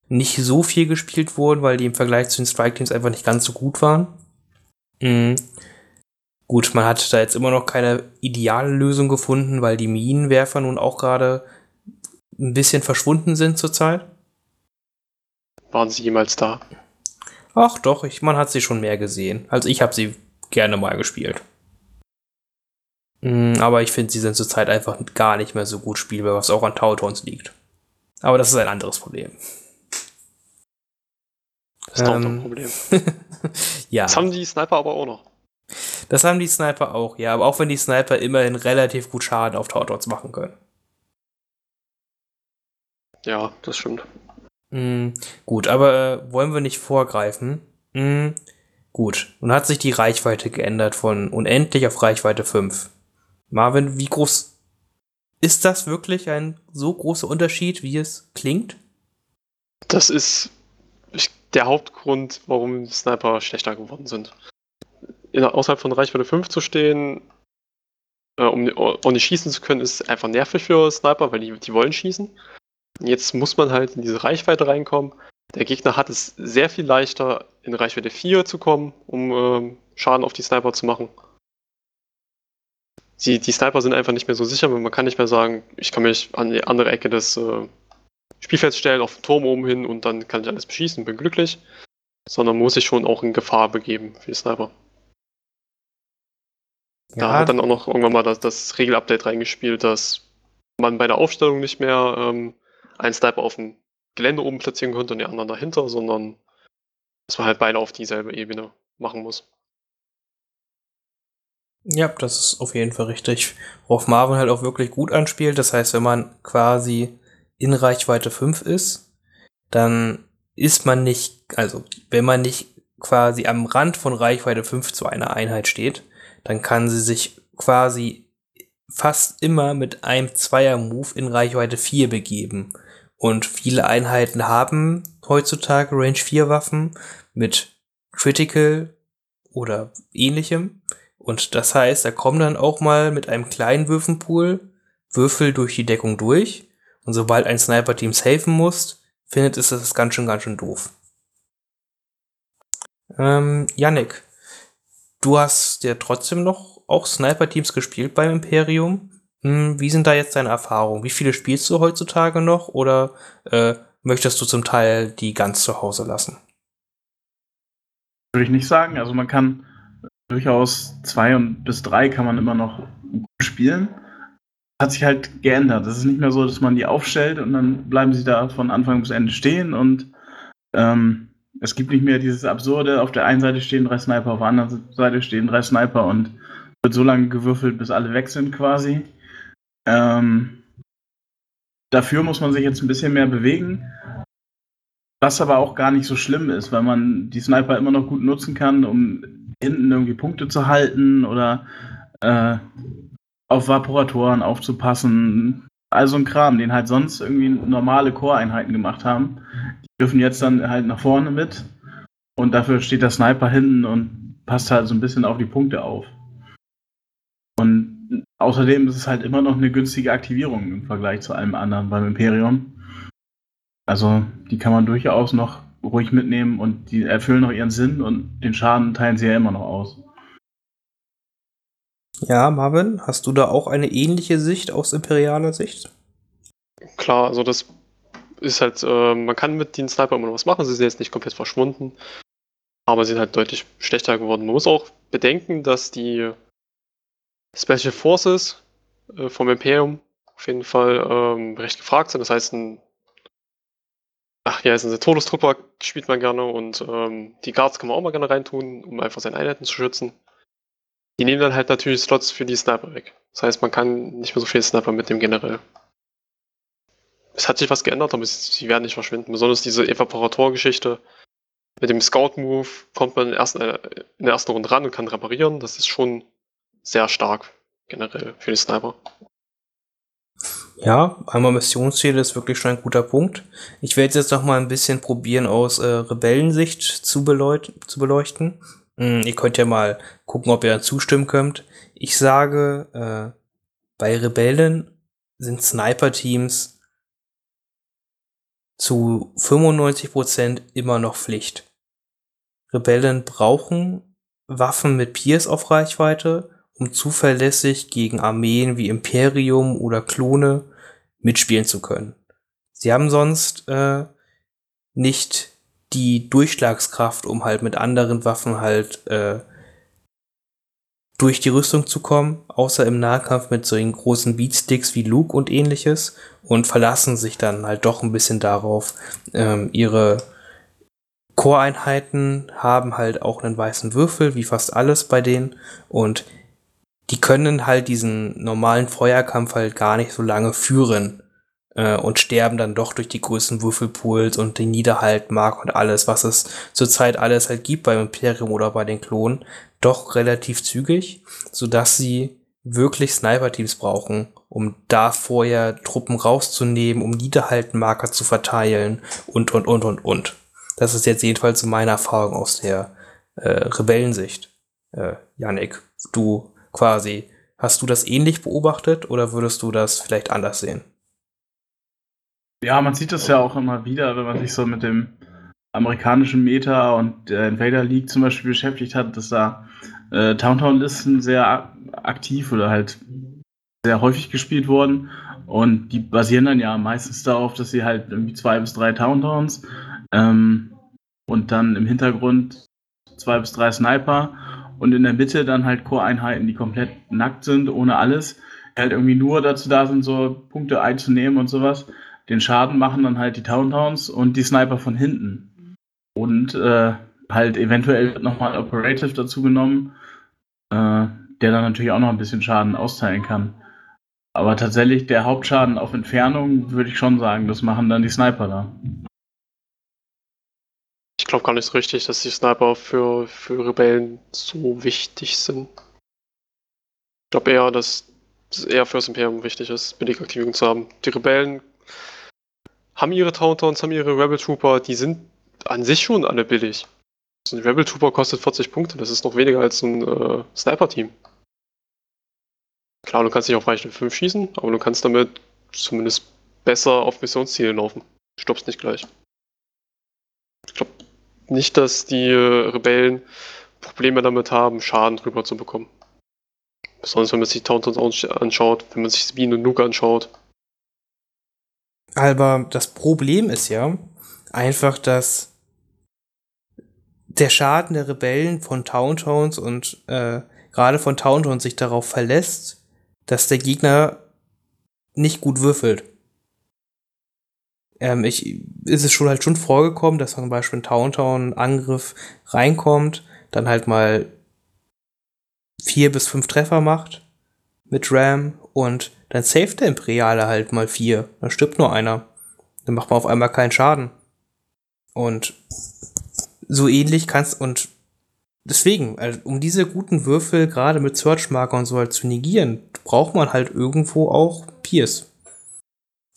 nicht so viel gespielt wurden, weil die im Vergleich zu den Strike-Teams einfach nicht ganz so gut waren. Mhm. Gut, man hat da jetzt immer noch keine ideale Lösung gefunden, weil die Minenwerfer nun auch gerade ein bisschen verschwunden sind zurzeit. Waren sie jemals da? Ach doch, ich, man hat sie schon mehr gesehen. Also ich habe sie gerne mal gespielt. Mm, Aber ich finde, sie sind zurzeit einfach gar nicht mehr so gut spielbar, was auch an Tautons liegt. Aber das ist ein anderes Problem. Das ist doch Ähm. ein Problem. ja, Das haben die Sniper aber auch noch. das haben die Sniper auch, ja. Aber auch wenn die Sniper immerhin relativ gut Schaden auf Tautons machen können. Ja, das stimmt. Mm, gut, aber äh, wollen wir nicht vorgreifen? Mm, gut, nun hat sich die Reichweite geändert von unendlich auf Reichweite 5. Marvin, wie groß ist das wirklich ein so großer Unterschied, wie es klingt? Das ist der Hauptgrund, warum Sniper schlechter geworden sind. In, außerhalb von Reichweite 5 zu stehen, äh, um, um nicht schießen zu können, ist einfach nervig für Sniper, weil die, die wollen schießen. Jetzt muss man halt in diese Reichweite reinkommen. Der Gegner hat es sehr viel leichter, in Reichweite 4 zu kommen, um ähm, Schaden auf die Sniper zu machen. Die, die Sniper sind einfach nicht mehr so sicher, man kann nicht mehr sagen, ich kann mich an die andere Ecke des äh, Spielfelds stellen, auf den Turm oben hin und dann kann ich alles beschießen, bin glücklich. Sondern muss sich schon auch in Gefahr begeben für die Sniper. Da hat dann auch noch irgendwann mal das, das Regelupdate reingespielt, dass man bei der Aufstellung nicht mehr ähm, einen Sniper auf dem Gelände oben platzieren konnte und die anderen dahinter, sondern dass man halt beide auf dieselbe Ebene machen muss. Ja, das ist auf jeden Fall richtig. Worauf Marvin halt auch wirklich gut anspielt. Das heißt, wenn man quasi in Reichweite 5 ist, dann ist man nicht, also wenn man nicht quasi am Rand von Reichweite 5 zu einer Einheit steht, dann kann sie sich quasi fast immer mit einem Zweier-Move in Reichweite 4 begeben. Und viele Einheiten haben heutzutage Range 4 Waffen mit Critical oder ähnlichem. Und das heißt, da kommen dann auch mal mit einem kleinen Würfenpool Würfel durch die Deckung durch. Und sobald ein Sniper-Team safen muss, findet es das ganz schön, ganz schön doof. Ähm, Yannick, du hast ja trotzdem noch auch Sniper-Teams gespielt beim Imperium. Hm, wie sind da jetzt deine Erfahrungen? Wie viele spielst du heutzutage noch oder äh, möchtest du zum Teil die ganz zu Hause lassen? Würde ich nicht sagen. Also man kann durchaus zwei und bis drei kann man immer noch gut spielen. Hat sich halt geändert. Es ist nicht mehr so, dass man die aufstellt und dann bleiben sie da von Anfang bis Ende stehen und ähm, Es gibt nicht mehr dieses absurde, auf der einen Seite stehen drei Sniper, auf der anderen Seite stehen drei Sniper und wird so lange gewürfelt, bis alle weg sind quasi. Ähm, dafür muss man sich jetzt ein bisschen mehr bewegen. Was aber auch gar nicht so schlimm ist, weil man die Sniper immer noch gut nutzen kann, um hinten irgendwie Punkte zu halten oder äh, auf Vaporatoren aufzupassen. Also ein Kram, den halt sonst irgendwie normale Core-Einheiten gemacht haben. Die dürfen jetzt dann halt nach vorne mit. Und dafür steht der Sniper hinten und passt halt so ein bisschen auf die Punkte auf. Und außerdem ist es halt immer noch eine günstige Aktivierung im Vergleich zu allem anderen beim Imperium. Also die kann man durchaus noch ruhig mitnehmen und die erfüllen noch ihren Sinn und den Schaden teilen sie ja immer noch aus. Ja, Marvin, hast du da auch eine ähnliche Sicht aus imperialer Sicht? Klar, also das ist halt, äh, man kann mit den Sniper immer noch was machen, sie sind jetzt nicht komplett verschwunden, aber sie sind halt deutlich schlechter geworden. Man muss auch bedenken, dass die Special Forces äh, vom Imperium auf jeden Fall ähm, recht gefragt sind. Das heißt, ein Ach ja, ist ein Todestrupper spielt man gerne und ähm, die Guards kann man auch mal gerne reintun, um einfach seine Einheiten zu schützen. Die nehmen dann halt natürlich Slots für die Sniper weg. Das heißt, man kann nicht mehr so viel Sniper mit dem generell. Es hat sich was geändert, aber sie werden nicht verschwinden. Besonders diese Evaporator-Geschichte. Mit dem Scout-Move kommt man erst in der ersten Runde ran und kann reparieren. Das ist schon sehr stark generell für die Sniper. Ja, einmal Missionsziele ist wirklich schon ein guter Punkt. Ich werde jetzt noch mal ein bisschen probieren, aus äh, Rebellensicht zu, beleut zu beleuchten. Hm, ihr könnt ja mal gucken, ob ihr dann zustimmen könnt. Ich sage, äh, bei Rebellen sind Sniper-Teams zu 95% immer noch Pflicht. Rebellen brauchen Waffen mit Pierce auf Reichweite um zuverlässig gegen Armeen wie Imperium oder Klone mitspielen zu können. Sie haben sonst äh, nicht die Durchschlagskraft, um halt mit anderen Waffen halt äh, durch die Rüstung zu kommen, außer im Nahkampf mit solchen großen Beatsticks wie Luke und ähnliches und verlassen sich dann halt doch ein bisschen darauf, ähm, ihre Core-Einheiten haben halt auch einen weißen Würfel, wie fast alles bei denen und die können halt diesen normalen Feuerkampf halt gar nicht so lange führen äh, und sterben dann doch durch die größten Würfelpools und den Niederhaltmark und alles, was es zurzeit alles halt gibt beim Imperium oder bei den Klonen, doch relativ zügig, sodass sie wirklich Sniper-Teams brauchen, um da vorher Truppen rauszunehmen, um Niederhaltmarker zu verteilen und, und, und, und, und. Das ist jetzt jedenfalls meine Erfahrung aus der äh, Rebellensicht. Äh, Yannick, du quasi. Hast du das ähnlich beobachtet oder würdest du das vielleicht anders sehen? Ja, man sieht das ja auch immer wieder, wenn man sich so mit dem amerikanischen Meta und der Invader League zum Beispiel beschäftigt hat, dass da äh, Towntown-Listen sehr aktiv oder halt sehr häufig gespielt wurden. Und die basieren dann ja meistens darauf, dass sie halt irgendwie zwei bis drei Towntowns ähm, und dann im Hintergrund zwei bis drei Sniper und in der Mitte dann halt Core-Einheiten, die komplett nackt sind, ohne alles, halt irgendwie nur dazu da sind, so Punkte einzunehmen und sowas. Den Schaden machen dann halt die Towntowns und die Sniper von hinten. Und äh, halt eventuell wird nochmal Operative dazu genommen, äh, der dann natürlich auch noch ein bisschen Schaden austeilen kann. Aber tatsächlich der Hauptschaden auf Entfernung würde ich schon sagen, das machen dann die Sniper da. Ich glaube gar nicht so richtig, dass die Sniper für, für Rebellen so wichtig sind. Ich glaube eher, dass es eher für das Imperium wichtig ist, billige zu haben. Die Rebellen haben ihre Tauntowns, haben ihre Rebel Trooper, die sind an sich schon alle billig. So ein Rebel Trooper kostet 40 Punkte, das ist noch weniger als ein äh, Sniper-Team. Klar, du kannst nicht auf Reichweite 5 schießen, aber du kannst damit zumindest besser auf Missionsziele laufen. Stoppst nicht gleich. Ich glaube, nicht, dass die äh, Rebellen Probleme damit haben, Schaden drüber zu bekommen. Besonders wenn man sich Tauntons anschaut, wenn man sich Sabine und Nuke anschaut. Aber das Problem ist ja einfach, dass der Schaden der Rebellen von Towntowns und äh, gerade von Towntowns sich darauf verlässt, dass der Gegner nicht gut würfelt. ähm, ich, ist es schon halt schon vorgekommen, dass zum Beispiel ein Towntown-Angriff reinkommt, dann halt mal vier bis fünf Treffer macht mit Ram und dann saved der Imperiale halt mal vier. Dann stirbt nur einer. Dann macht man auf einmal keinen Schaden. Und so ähnlich kannst und deswegen, also um diese guten Würfel gerade mit Searchmarker und so halt zu negieren, braucht man halt irgendwo auch Pierce.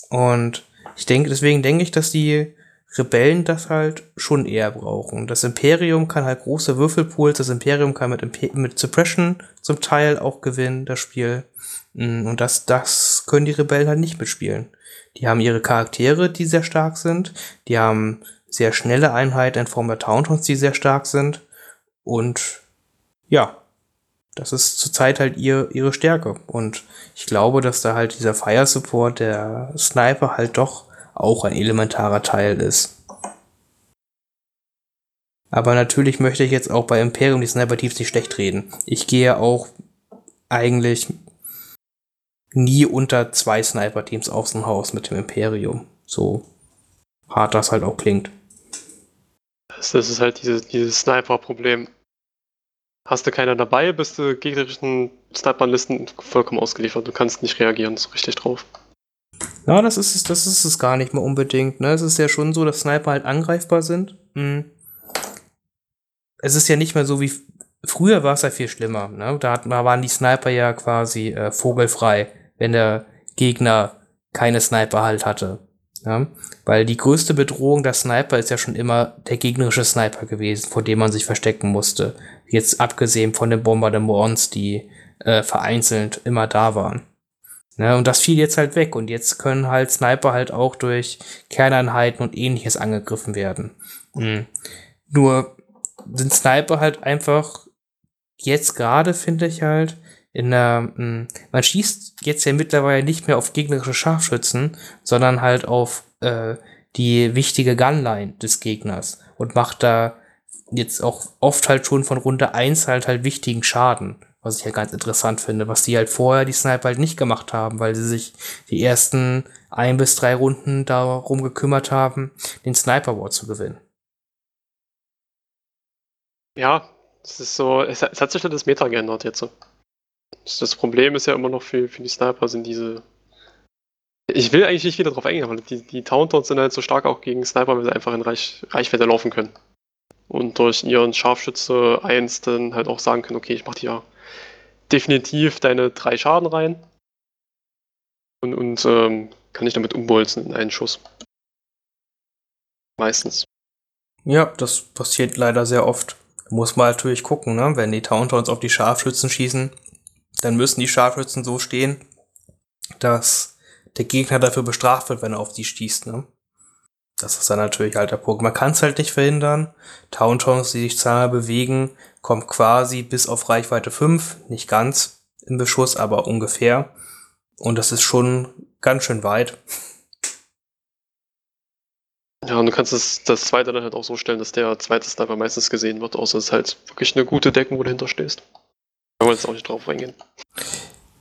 Und ich denke, deswegen denke ich, dass die Rebellen das halt schon eher brauchen. Das Imperium kann halt große Würfelpools, das Imperium kann mit, Imper mit Suppression zum Teil auch gewinnen, das Spiel. Mm, und das, das können die Rebellen halt nicht mitspielen. Die haben ihre Charaktere, die sehr stark sind. Die haben sehr schnelle Einheiten in Form der Tauntons, die sehr stark sind. Und ja, das ist zurzeit halt ihr, ihre Stärke. Und ich glaube, dass da halt dieser Fire Support der Sniper halt doch auch ein elementarer Teil ist. Aber natürlich möchte ich jetzt auch bei Imperium die Sniper-Teams nicht schlecht reden. Ich gehe auch eigentlich nie unter zwei Sniper-Teams aus dem Haus mit dem Imperium. So hart das halt auch klingt. Das, ist halt dieses, dieses Sniper-Problem. Hast du keiner dabei, bist du gegnerischen Sniper-Listen vollkommen ausgeliefert. Du kannst nicht reagieren so richtig drauf. Ja, das ist es, das ist es gar nicht mehr unbedingt. Ne? Es ist ja schon so, dass Sniper halt angreifbar sind. Hm. Es ist ja nicht mehr so wie früher war es ja viel schlimmer. Ne? Da, hat, da waren die Sniper ja quasi äh, vogelfrei, wenn der Gegner keine Sniper halt hatte. Ja? Weil die größte Bedrohung der Sniper ist ja schon immer der gegnerische Sniper gewesen, vor dem man sich verstecken musste. Jetzt abgesehen von den Bombardements, die äh, vereinzelt immer da waren. Ne, und das fiel jetzt halt weg. Und jetzt können halt Sniper halt auch durch Kerneinheiten und ähnliches angegriffen werden. Mhm. Nur sind Sniper halt einfach jetzt gerade, finde ich halt, in der, mh, man schießt jetzt ja mittlerweile nicht mehr auf gegnerische Scharfschützen, sondern halt auf äh, die wichtige Gunline des Gegners und macht da jetzt auch oft halt schon von Runde 1 halt halt wichtigen Schaden was ich ja ganz interessant finde, was die halt vorher die Sniper halt nicht gemacht haben, weil sie sich die ersten ein bis drei Runden darum gekümmert haben, den Sniper War zu gewinnen. Ja, es ist so, es, hat sich ja das Meta geändert jetzt. Das Problem ist ja immer noch für, für die Sniper sind diese. Ich will eigentlich nicht wieder drauf eingehen, aber die, die Tauntons sind halt so stark auch gegen Sniper, weil sie einfach in Reich, Reichweite laufen können. Und durch ihren Scharfschütze 1 dann halt auch sagen können, okay, ich mach ja definitiv deine drei Schaden rein. Und, und ähm, kann ich damit umbolzen in einen Schuss. Meistens. Ja, das passiert leider sehr oft. Muss man natürlich gucken, ne? Wenn die Tauntons auf die Scharfschützen schießen, dann müssen die Scharfschützen so stehen, dass der Gegner dafür bestraft wird, wenn er auf die schießt, ne? Das ist dann natürlich halt der Punkt. Man kann es halt nicht verhindern. Towntowns, die sich zweimal bewegen, kommt quasi bis auf Reichweite 5, nicht ganz im Beschuss, aber ungefähr. Und das ist schon ganz schön weit. Ja, und du kannst das, das zweite dann halt auch so stellen, dass der zweite Sniper meistens gesehen wird, außer es ist halt wirklich eine gute Deckung, wo du dahinter stehst. Da wollen wir jetzt auch nicht drauf eingehen.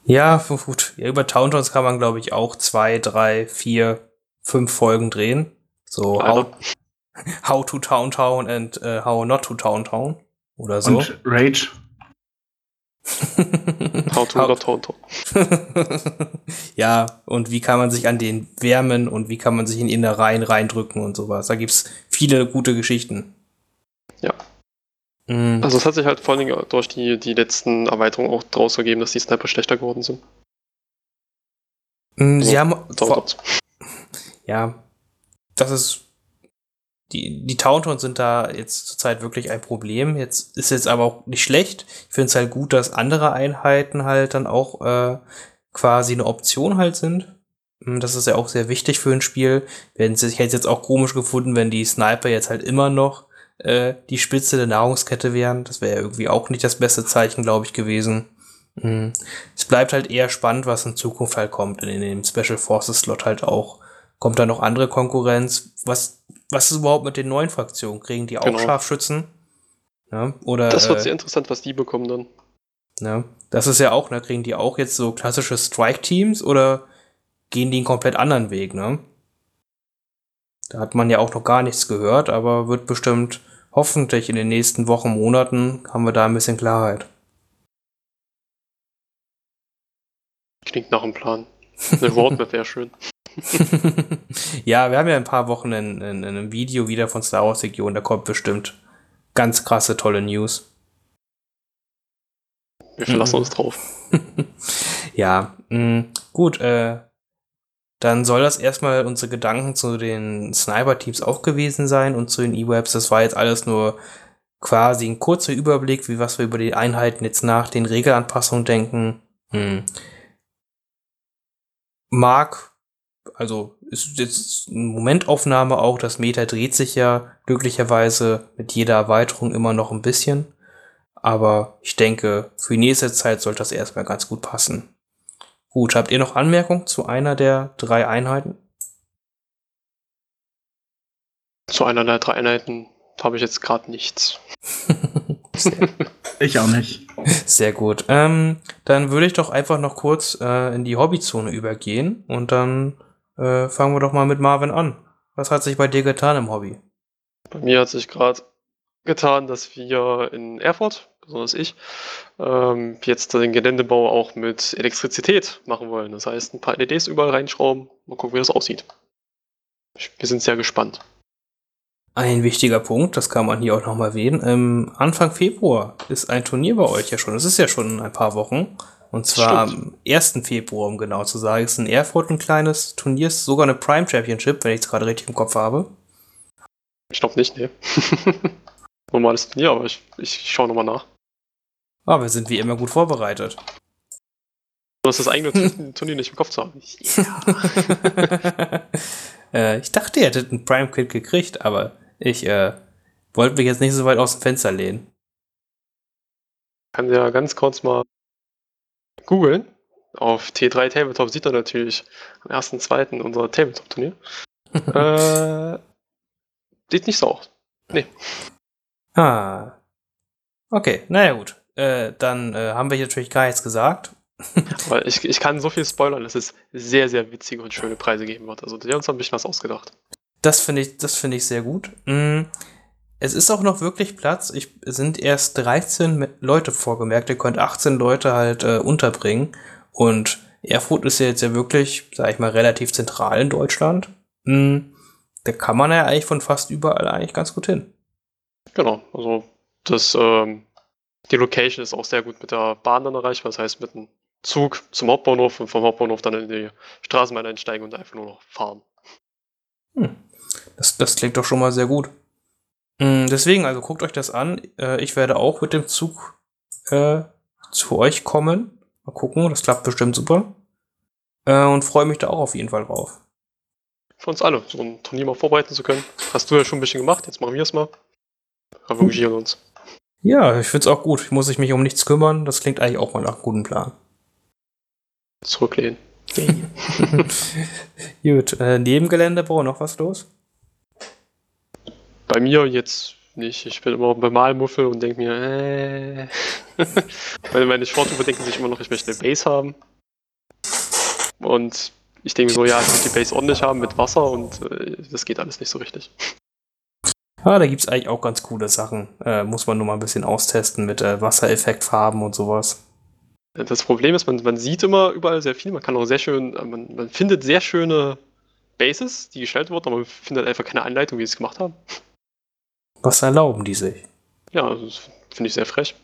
Ja, gut. Ja, über Towntowns kann man, glaube ich, auch zwei, drei, vier, fünf Folgen drehen. So, how, how to Town Town and uh, How not to Town Town. Oder so. Und Rage. how to not Town Town. ja, und wie kann man sich an den wärmen und wie kann man sich in Innereien reindrücken und sowas. Da gibt's viele gute Geschichten. Mhm. Also es hat sich halt vor allem durch die, die letzten Erweiterungen auch draus gegeben, dass die Sniper schlechter geworden sind. Mhm, sie also, haben. Vor, ja, das ist die, die Tauntons sind da jetzt zurzeit wirklich ein Problem. Jetzt ist jetzt aber auch nicht schlecht. Ich finde es halt gut, dass andere Einheiten halt dann auch äh, quasi eine Option halt sind. Hm, das ist ja auch sehr wichtig für ein Spiel. Ich hätte es jetzt auch komisch gefunden, wenn die Sniper jetzt halt immer noch äh, die Spitze der Nahrungskette wären. Das wäre ja irgendwie auch nicht das beste Zeichen, glaube ich, gewesen. Mhm. Es bleibt halt eher spannend, was in Zukunft halt kommt. In, in dem Special Forces Slot halt auch. Kommt da noch andere Konkurrenz? Was, was ist überhaupt mit den neuen Fraktionen? Kriegen die auch genau. Scharfschützen? Ja, oder, das wird äh, sehr interessant, was die bekommen dann. Ja, das ist ja auch, ne? Kriegen die auch jetzt so klassische Strike-Teams oder gehen die einen komplett anderen Weg, ne? Da hat man ja auch noch gar nichts gehört, aber wird bestimmt hoffentlich in den nächsten Wochen, Monaten haben wir da ein bisschen Klarheit. Klingt nach einem Plan. Eine Roadmap wäre schön. ja, wir haben ja ein paar Wochen in, in, in einem Video wieder von Star Wars Region, da kommt bestimmt ganz krasse, tolle News. Wir verlassen mhm. uns drauf. ja, mh, gut, äh, dann soll das erstmal unsere Gedanken zu den Sniper-Teams auch gewesen sein und zu den E-Webs. Das war jetzt alles nur quasi ein kurzer Überblick, wie was wir über die Einheiten jetzt nach den Regelanpassungen denken. Hm. Mag, also ist jetzt eine Momentaufnahme auch, das Meta dreht sich ja glücklicherweise mit jeder Erweiterung immer noch ein bisschen. Aber ich denke, für die nächste Zeit sollte das erstmal ganz gut passen. Gut, habt ihr noch Anmerkungen zu einer der drei Einheiten? Zu einer der drei Einheiten habe ich jetzt gerade nichts. ich auch nicht. Sehr gut. Ähm, dann würde ich doch einfach noch kurz äh, in die Hobbyzone übergehen und dann äh, fangen wir doch mal mit Marvin an. Was hat sich bei dir getan im Hobby? Bei mir hat sich gerade getan, dass wir in Erfurt, besonders ich, ähm, jetzt den Geländebau auch mit Elektrizität machen wollen. Das heißt, ein paar LEDs überall reinschrauben, mal gucken, wie das aussieht. Wir sind sehr gespannt. Ein wichtiger Punkt, das kann man hier auch nochmal erwähnen. Ähm, Anfang Februar ist ein Turnier bei euch ja schon. Das ist ja schon ein paar Wochen. Und zwar am 1. Februar, um genau zu sagen. Es ist in Erfurt ein kleines Turnier, sogar eine Prime Championship, wenn ich es gerade richtig im Kopf habe. Ich glaube nicht, ne. normales Turnier, aber ich, ich schaue nochmal nach. Ah, wir sind wie immer gut vorbereitet. Du hast das eigene Turnier nicht im Kopf zu haben. Ja. äh, ich dachte, ihr hättet ein Prime Kit gekriegt, aber ich äh, wollte mich jetzt nicht so weit aus dem Fenster lehnen. Kann ja ganz kurz mal googeln. Auf T3 Tabletop sieht er natürlich am 1.2. unser Tabletop-Turnier. äh, sieht nicht so aus. Nee. Ah. Okay, naja gut. Äh, dann äh, haben wir hier natürlich gar nichts gesagt. Weil ich, ich kann so viel spoilern, dass es sehr, sehr witzige und schöne Preise geben wird. Also die haben uns ein bisschen was ausgedacht. Das finde ich, das finde ich sehr gut. Mm, es ist auch noch wirklich Platz. Ich sind erst 13 Leute vorgemerkt. Ihr könnt 18 Leute halt äh, unterbringen. Und Erfurt ist ja jetzt ja wirklich, sag ich mal, relativ zentral in Deutschland. Mm, da kann man ja eigentlich von fast überall eigentlich ganz gut hin. Genau, also das, ähm, die Location ist auch sehr gut mit der Bahn dann erreichbar, das heißt mit dem Zug zum Hauptbahnhof und vom Hauptbahnhof dann in die Straßenbahn einsteigen und einfach nur noch fahren. Hm. Das, das klingt doch schon mal sehr gut. Hm, deswegen, also guckt euch das an. Äh, ich werde auch mit dem Zug äh, zu euch kommen. Mal gucken, das klappt bestimmt super. Äh, und freue mich da auch auf jeden Fall drauf. Für uns alle, so ein Turnier mal vorbereiten zu können. Hast du ja schon ein bisschen gemacht, jetzt machen wir es mal. Engagieren uns. Ja, ich finde es auch gut. Ich muss mich um nichts kümmern. Das klingt eigentlich auch mal nach einem guten Plan. Zurücklehnen. gut, äh, Nebengeländebau, noch was los? Bei mir jetzt nicht. Ich bin immer beim Malmuffel und denke mir, äh. meine, meine Sportgruppe denken sich immer noch, ich möchte eine Base haben. Und ich denke so, ja, ich möchte die Base ordentlich haben mit Wasser und äh, das geht alles nicht so richtig. Ja, da gibt es eigentlich auch ganz coole Sachen. Äh, muss man nur mal ein bisschen austesten mit äh, Wassereffektfarben und sowas. Das Problem ist, man, man sieht immer überall sehr viel. Man kann auch sehr schön, äh, man, man findet sehr schöne Bases, die gestaltet wurden, aber man findet einfach keine Anleitung, wie sie es gemacht haben. Was erlauben die sich? Ja, das finde ich sehr frech.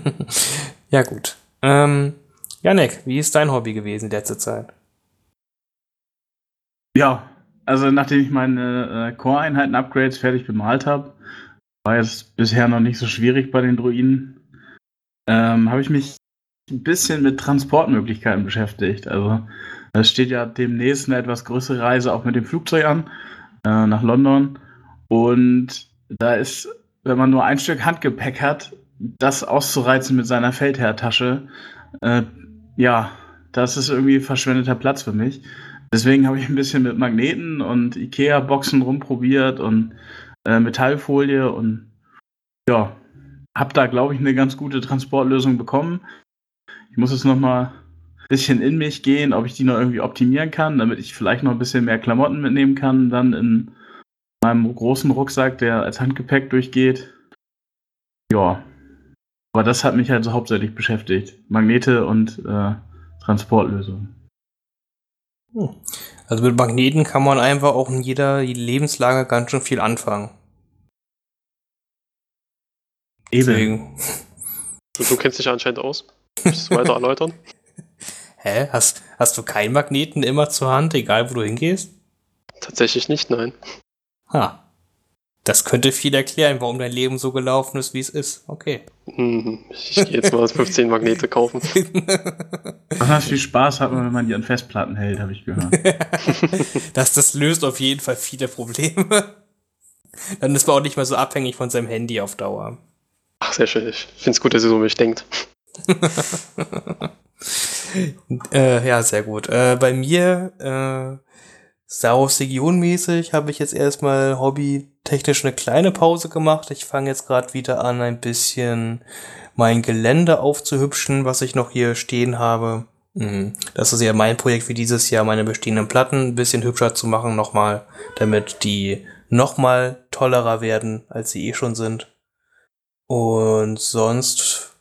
ja, gut. Ähm, Janek, wie ist dein Hobby gewesen letzte Zeit? Ja, also nachdem ich meine äh, Core-Einheiten-Upgrades fertig bemalt habe, war jetzt bisher noch nicht so schwierig bei den Druiden, ähm, habe ich mich ein bisschen mit Transportmöglichkeiten beschäftigt. Also es steht ja demnächst eine etwas größere Reise auch mit dem Flugzeug an, äh, nach London. Und da ist, wenn man nur ein Stück Handgepäck hat, das auszureizen mit seiner Feldherrtasche, äh, ja, das ist irgendwie verschwendeter Platz für mich. Deswegen habe ich ein bisschen mit Magneten und Ikea-Boxen rumprobiert und äh, Metallfolie und ja, habe da, glaube ich, eine ganz gute Transportlösung bekommen. Ich muss jetzt noch mal ein bisschen in mich gehen, ob ich die noch irgendwie optimieren kann, damit ich vielleicht noch ein bisschen mehr Klamotten mitnehmen kann, dann in meinem großen Rucksack, der als Handgepäck durchgeht. Ja. Aber das hat mich halt so hauptsächlich beschäftigt. Magnete und äh, Transportlösungen. Hm. Also mit Magneten kann man einfach auch in jeder Lebenslage ganz schön viel anfangen. Eben. Deswegen. Du, du kennst dich anscheinend aus. Willst du weiter erläutern? Hä? Hast, hast du keinen Magneten immer zur Hand, egal wo du hingehst? Tatsächlich nicht, nein. Ha. Das könnte viel erklären, warum dein Leben so gelaufen ist, wie es ist. Okay. Mhm. Ich gehe jetzt mal 15 Magnete kaufen. Besonders viel Spaß hat man, wenn man die an Festplatten hält, habe ich gehört. das, das löst auf jeden Fall viele Probleme. Dann ist man auch nicht mehr so abhängig von seinem Handy auf Dauer. Ach, sehr schön. Ich finde es gut, dass ihr so mich denkt. äh, ja, sehr gut. Äh, bei mir, äh, Star Wars Region-mäßig, habe ich jetzt erstmal hobbytechnisch eine kleine Pause gemacht. Ich fange jetzt gerade wieder an, ein bisschen mein Gelände aufzuhübschen, was ich noch hier stehen habe. Mhm. Das ist ja mein Projekt wie dieses Jahr, meine bestehenden Platten ein bisschen hübscher zu machen nochmal, damit die nochmal tollerer werden, als sie eh schon sind. Und sonst,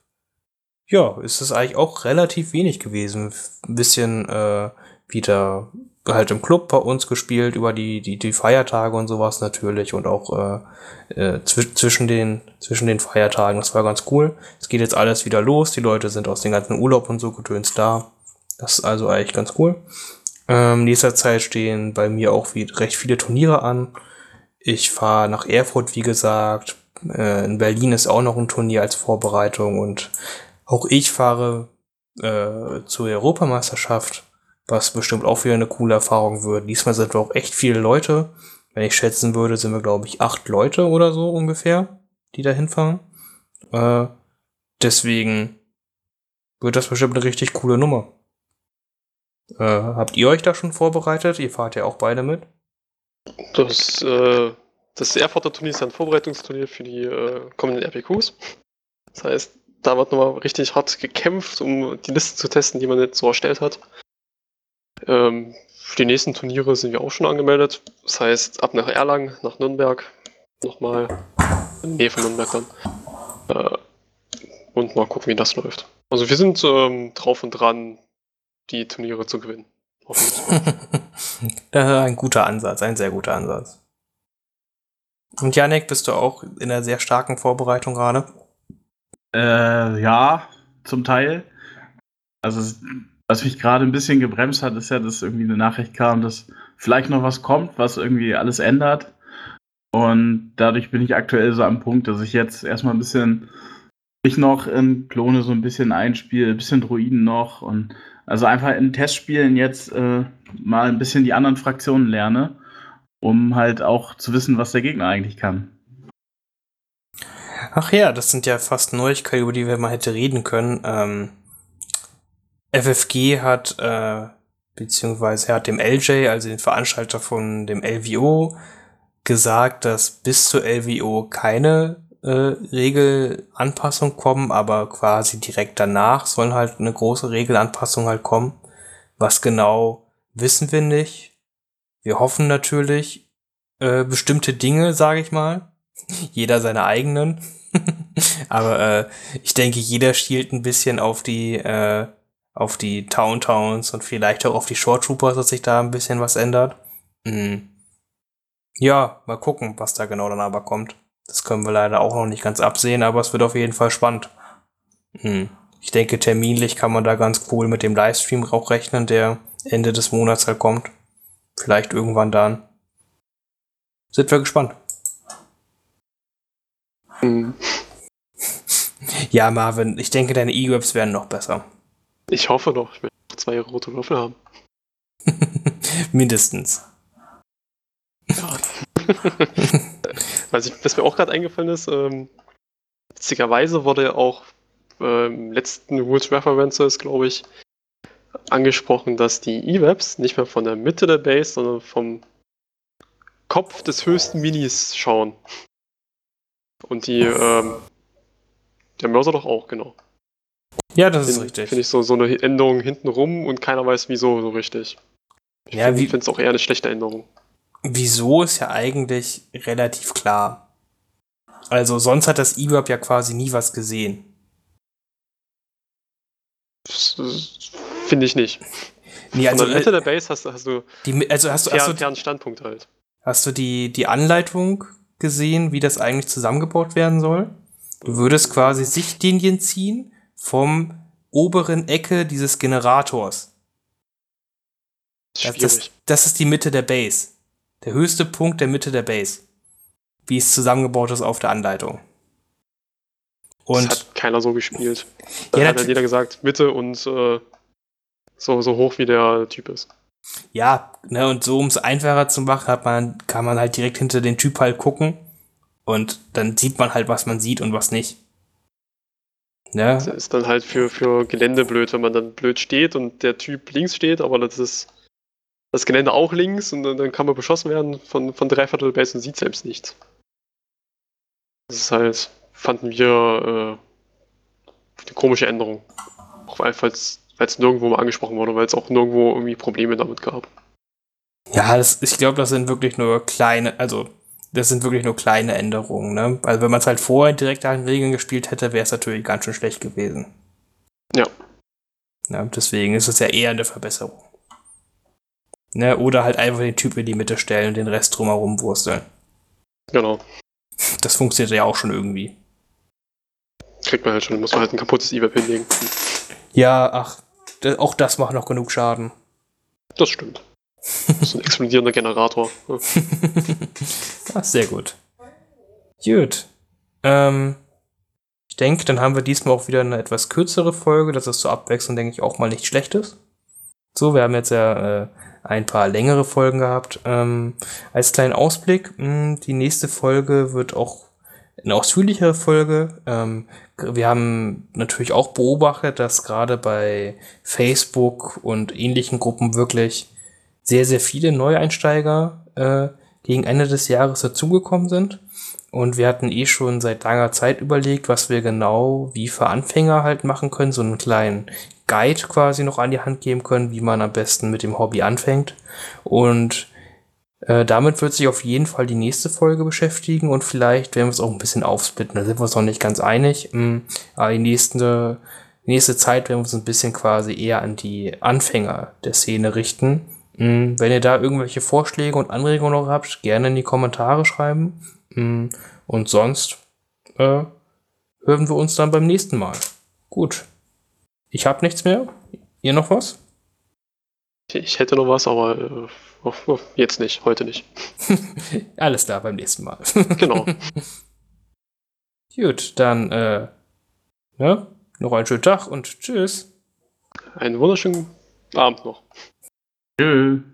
ja, ist es eigentlich auch relativ wenig gewesen. Ein bisschen äh, wieder halt im Club bei uns gespielt, über die, die, die Feiertage und sowas natürlich und auch äh, äh, zw zwischen, den, zwischen den Feiertagen. Das war ganz cool. Es geht jetzt alles wieder los. Die Leute sind aus den ganzen Urlaub und so gedöns da. Das ist also eigentlich ganz cool. Ähm, nächster Zeit stehen bei mir auch wie, recht viele Turniere an. Ich fahre nach Erfurt, wie gesagt. Äh, in Berlin ist auch noch ein Turnier als Vorbereitung und auch ich fahre äh, zur Europameisterschaft, was bestimmt auch wieder eine coole Erfahrung wird. Diesmal sind wir auch echt viele Leute. Wenn ich schätzen würde, sind wir, glaube ich, acht Leute oder so ungefähr, die da hinfahren. Äh, deswegen wird das bestimmt eine richtig coole Nummer. Äh, habt ihr euch da schon vorbereitet? Ihr fahrt ja auch beide mit. Das, äh, das Erfurter Turnier ist ein Vorbereitungsturnier für die äh, kommenden RPQs. Das heißt, da wird nochmal richtig hart gekämpft, um die Liste zu testen, die man jetzt so erstellt hat. Ähm, für die nächsten Turniere sind wir auch schon angemeldet. Das heißt, ab nach Erlangen, nach Nürnberg, nochmal in Nähe von Nürnberg dann. Äh, und mal gucken, wie das läuft. Also wir sind ähm, drauf und dran, die Turniere zu gewinnen. ein guter Ansatz, ein sehr guter Ansatz. Und Janek, bist du auch in einer sehr starken Vorbereitung gerade? Äh, ja, zum Teil. Also, was mich gerade ein bisschen gebremst hat, ist ja, dass irgendwie eine Nachricht kam, dass vielleicht noch was kommt, was irgendwie alles ändert. Und dadurch bin ich aktuell so am Punkt, dass ich jetzt erstmal ein bisschen mich noch in Klone so ein bisschen einspiele, ein bisschen Druiden noch und also einfach in Testspielen jetzt äh, mal ein bisschen die anderen Fraktionen lerne, um halt auch zu wissen, was der Gegner eigentlich kann. Ach ja, das sind ja fast Neuigkeiten, über die wir mal hätte reden können. Ähm, FFG hat, äh, beziehungsweise er hat dem LJ, also den Veranstalter von dem LVO, gesagt, dass bis zur LVO keine äh, Regelanpassung kommen, aber quasi direkt danach sollen halt eine große Regelanpassung halt kommen. Was genau wissen wir nicht. Wir hoffen natürlich äh, bestimmte Dinge, sage ich mal. Jeder seine eigenen. aber äh, ich denke, jeder schielt ein bisschen auf die äh, auf die Town Towns und vielleicht auch auf die Short Troopers, dass sich da ein bisschen was ändert. Mhm. Ja, mal gucken, was da genau dann aber kommt. Das können wir leider auch noch nicht ganz absehen, aber es wird auf jeden Fall spannend. Hm. Ich denke, terminlich kann man da ganz cool mit dem Livestream auch rechnen, der Ende des Monats halt kommt. Vielleicht irgendwann dann. Sind wir gespannt. Mhm. Ja, Marvin, ich denke, deine E-Webs werden noch besser. Ich hoffe doch. Ich will noch zwei rote Würfel haben. Mindestens. Ja. was, ich, was, mir auch gerade eingefallen ist, ähm, witzigerweise wurde auch äh, im letzten Rules References, glaube ich, angesprochen, dass die E-Webs nicht mehr von der Mitte der Base, sondern vom Kopf des höchsten Minis schauen. Und die, ähm, der Mörser doch auch, genau. Ja, das ist richtig. Finde ich so, so eine Änderung hinten rum und keiner weiß wieso so richtig. Ich ja, finde es auch eher eine schlechte Änderung. wieso ist ja eigentlich relativ klar. Also sonst hat das E-Web ja quasi nie was gesehen. Finde ich nicht. Nee, also, Von der Mitte äh, der Base hast, du- hast du die, also hast du, hast du, fairen Standpunkt halt. hast du die, die Anleitung gesehen, wie das eigentlich zusammengebaut werden soll? Du würdest quasi Sichtlinien ziehen vom oberen Ecke dieses Generators. Das, das, das ist die Mitte der Base. Der höchste Punkt der Mitte der Base. Wie es zusammengebaut ist auf der Anleitung. das Und hat keiner so gespielt. Da Ja, hat halt jeder gesagt, Mitte und äh, so, so hoch wie der Typ ist. ja, ne, und so um es einfacher zu machen, hat man, kann man halt direkt hinter den Typ halt gucken. Und dann sieht man halt, was man sieht und was nicht. Ne? Das ist dann halt für, für Gelände blöd, wenn man dann blöd steht und der Typ links steht, aber das ist das Gelände auch links und dann, dann kann man beschossen werden von, von Dreiviertel Base und sieht selbst nichts. Das ist halt, fanden wir äh, eine komische Änderung. Auch weil es nirgendwo mal angesprochen wurde, weil es auch nirgendwo irgendwie Probleme damit gab. Ja, das, ich glaube, das sind wirklich nur kleine, also das sind wirklich nur kleine Änderungen. Ne? Also wenn man es halt vorher direkt an den Regeln gespielt hätte, wäre es natürlich ganz schön schlecht gewesen. Ja. ja. Deswegen ist es ja eher eine Verbesserung. Ne? Oder halt einfach den Typ in die Mitte stellen und den Rest drumherum wursteln. Genau. Das funktioniert ja auch schon irgendwie. Kriegt man halt schon, muss man halt ein kaputtes E-Web hinlegen. Ja, ach, auch das macht noch genug Schaden. Das stimmt. Ist ein explodierender Generator. Ja. ah, sehr gut. Gut. Ähm, ich denke, dann haben wir diesmal auch wieder eine etwas kürzere Folge. Das ist zur Abwechslung, denke ich, auch mal nicht schlecht ist. So, wir haben jetzt ja äh, ein paar längere Folgen gehabt. Ähm, als kleinen Ausblick, mh, die nächste Folge wird auch eine ausführlichere Folge. Ähm, wir haben natürlich auch beobachtet, dass gerade bei Facebook und ähnlichen Gruppen wirklich sehr, sehr viele Neueinsteiger äh, gegen Ende des Jahres dazugekommen sind. Und wir hatten eh schon seit langer Zeit überlegt, was wir genau wie für Anfänger halt machen können, so einen kleinen Guide quasi noch an die Hand geben können, wie man am besten mit dem Hobby anfängt. Und äh, damit wird sich auf jeden Fall die nächste Folge beschäftigen und vielleicht werden wir es auch ein bisschen aufsplitten. Da sind wir uns noch nicht ganz einig. Mm, Aber die nächste, nächste Zeit werden wir uns ein bisschen quasi eher an die Anfänger der Szene richten. Mm, Wenn ihr da irgendwelche Vorschläge und Anregungen noch habt, gerne in die Kommentare schreiben. Mm, Und sonst äh, hören wir uns dann beim nächsten Mal. Gut. Ich habe nichts mehr. Ihr noch was? Ich, hätte noch was, aber äh, auf, auf, jetzt nicht, heute nicht. Alles klar, beim nächsten Mal. Genau. Gut, dann äh, ne? noch einen schönen Tag und tschüss. Einen wunderschönen Abend noch. Tschüss.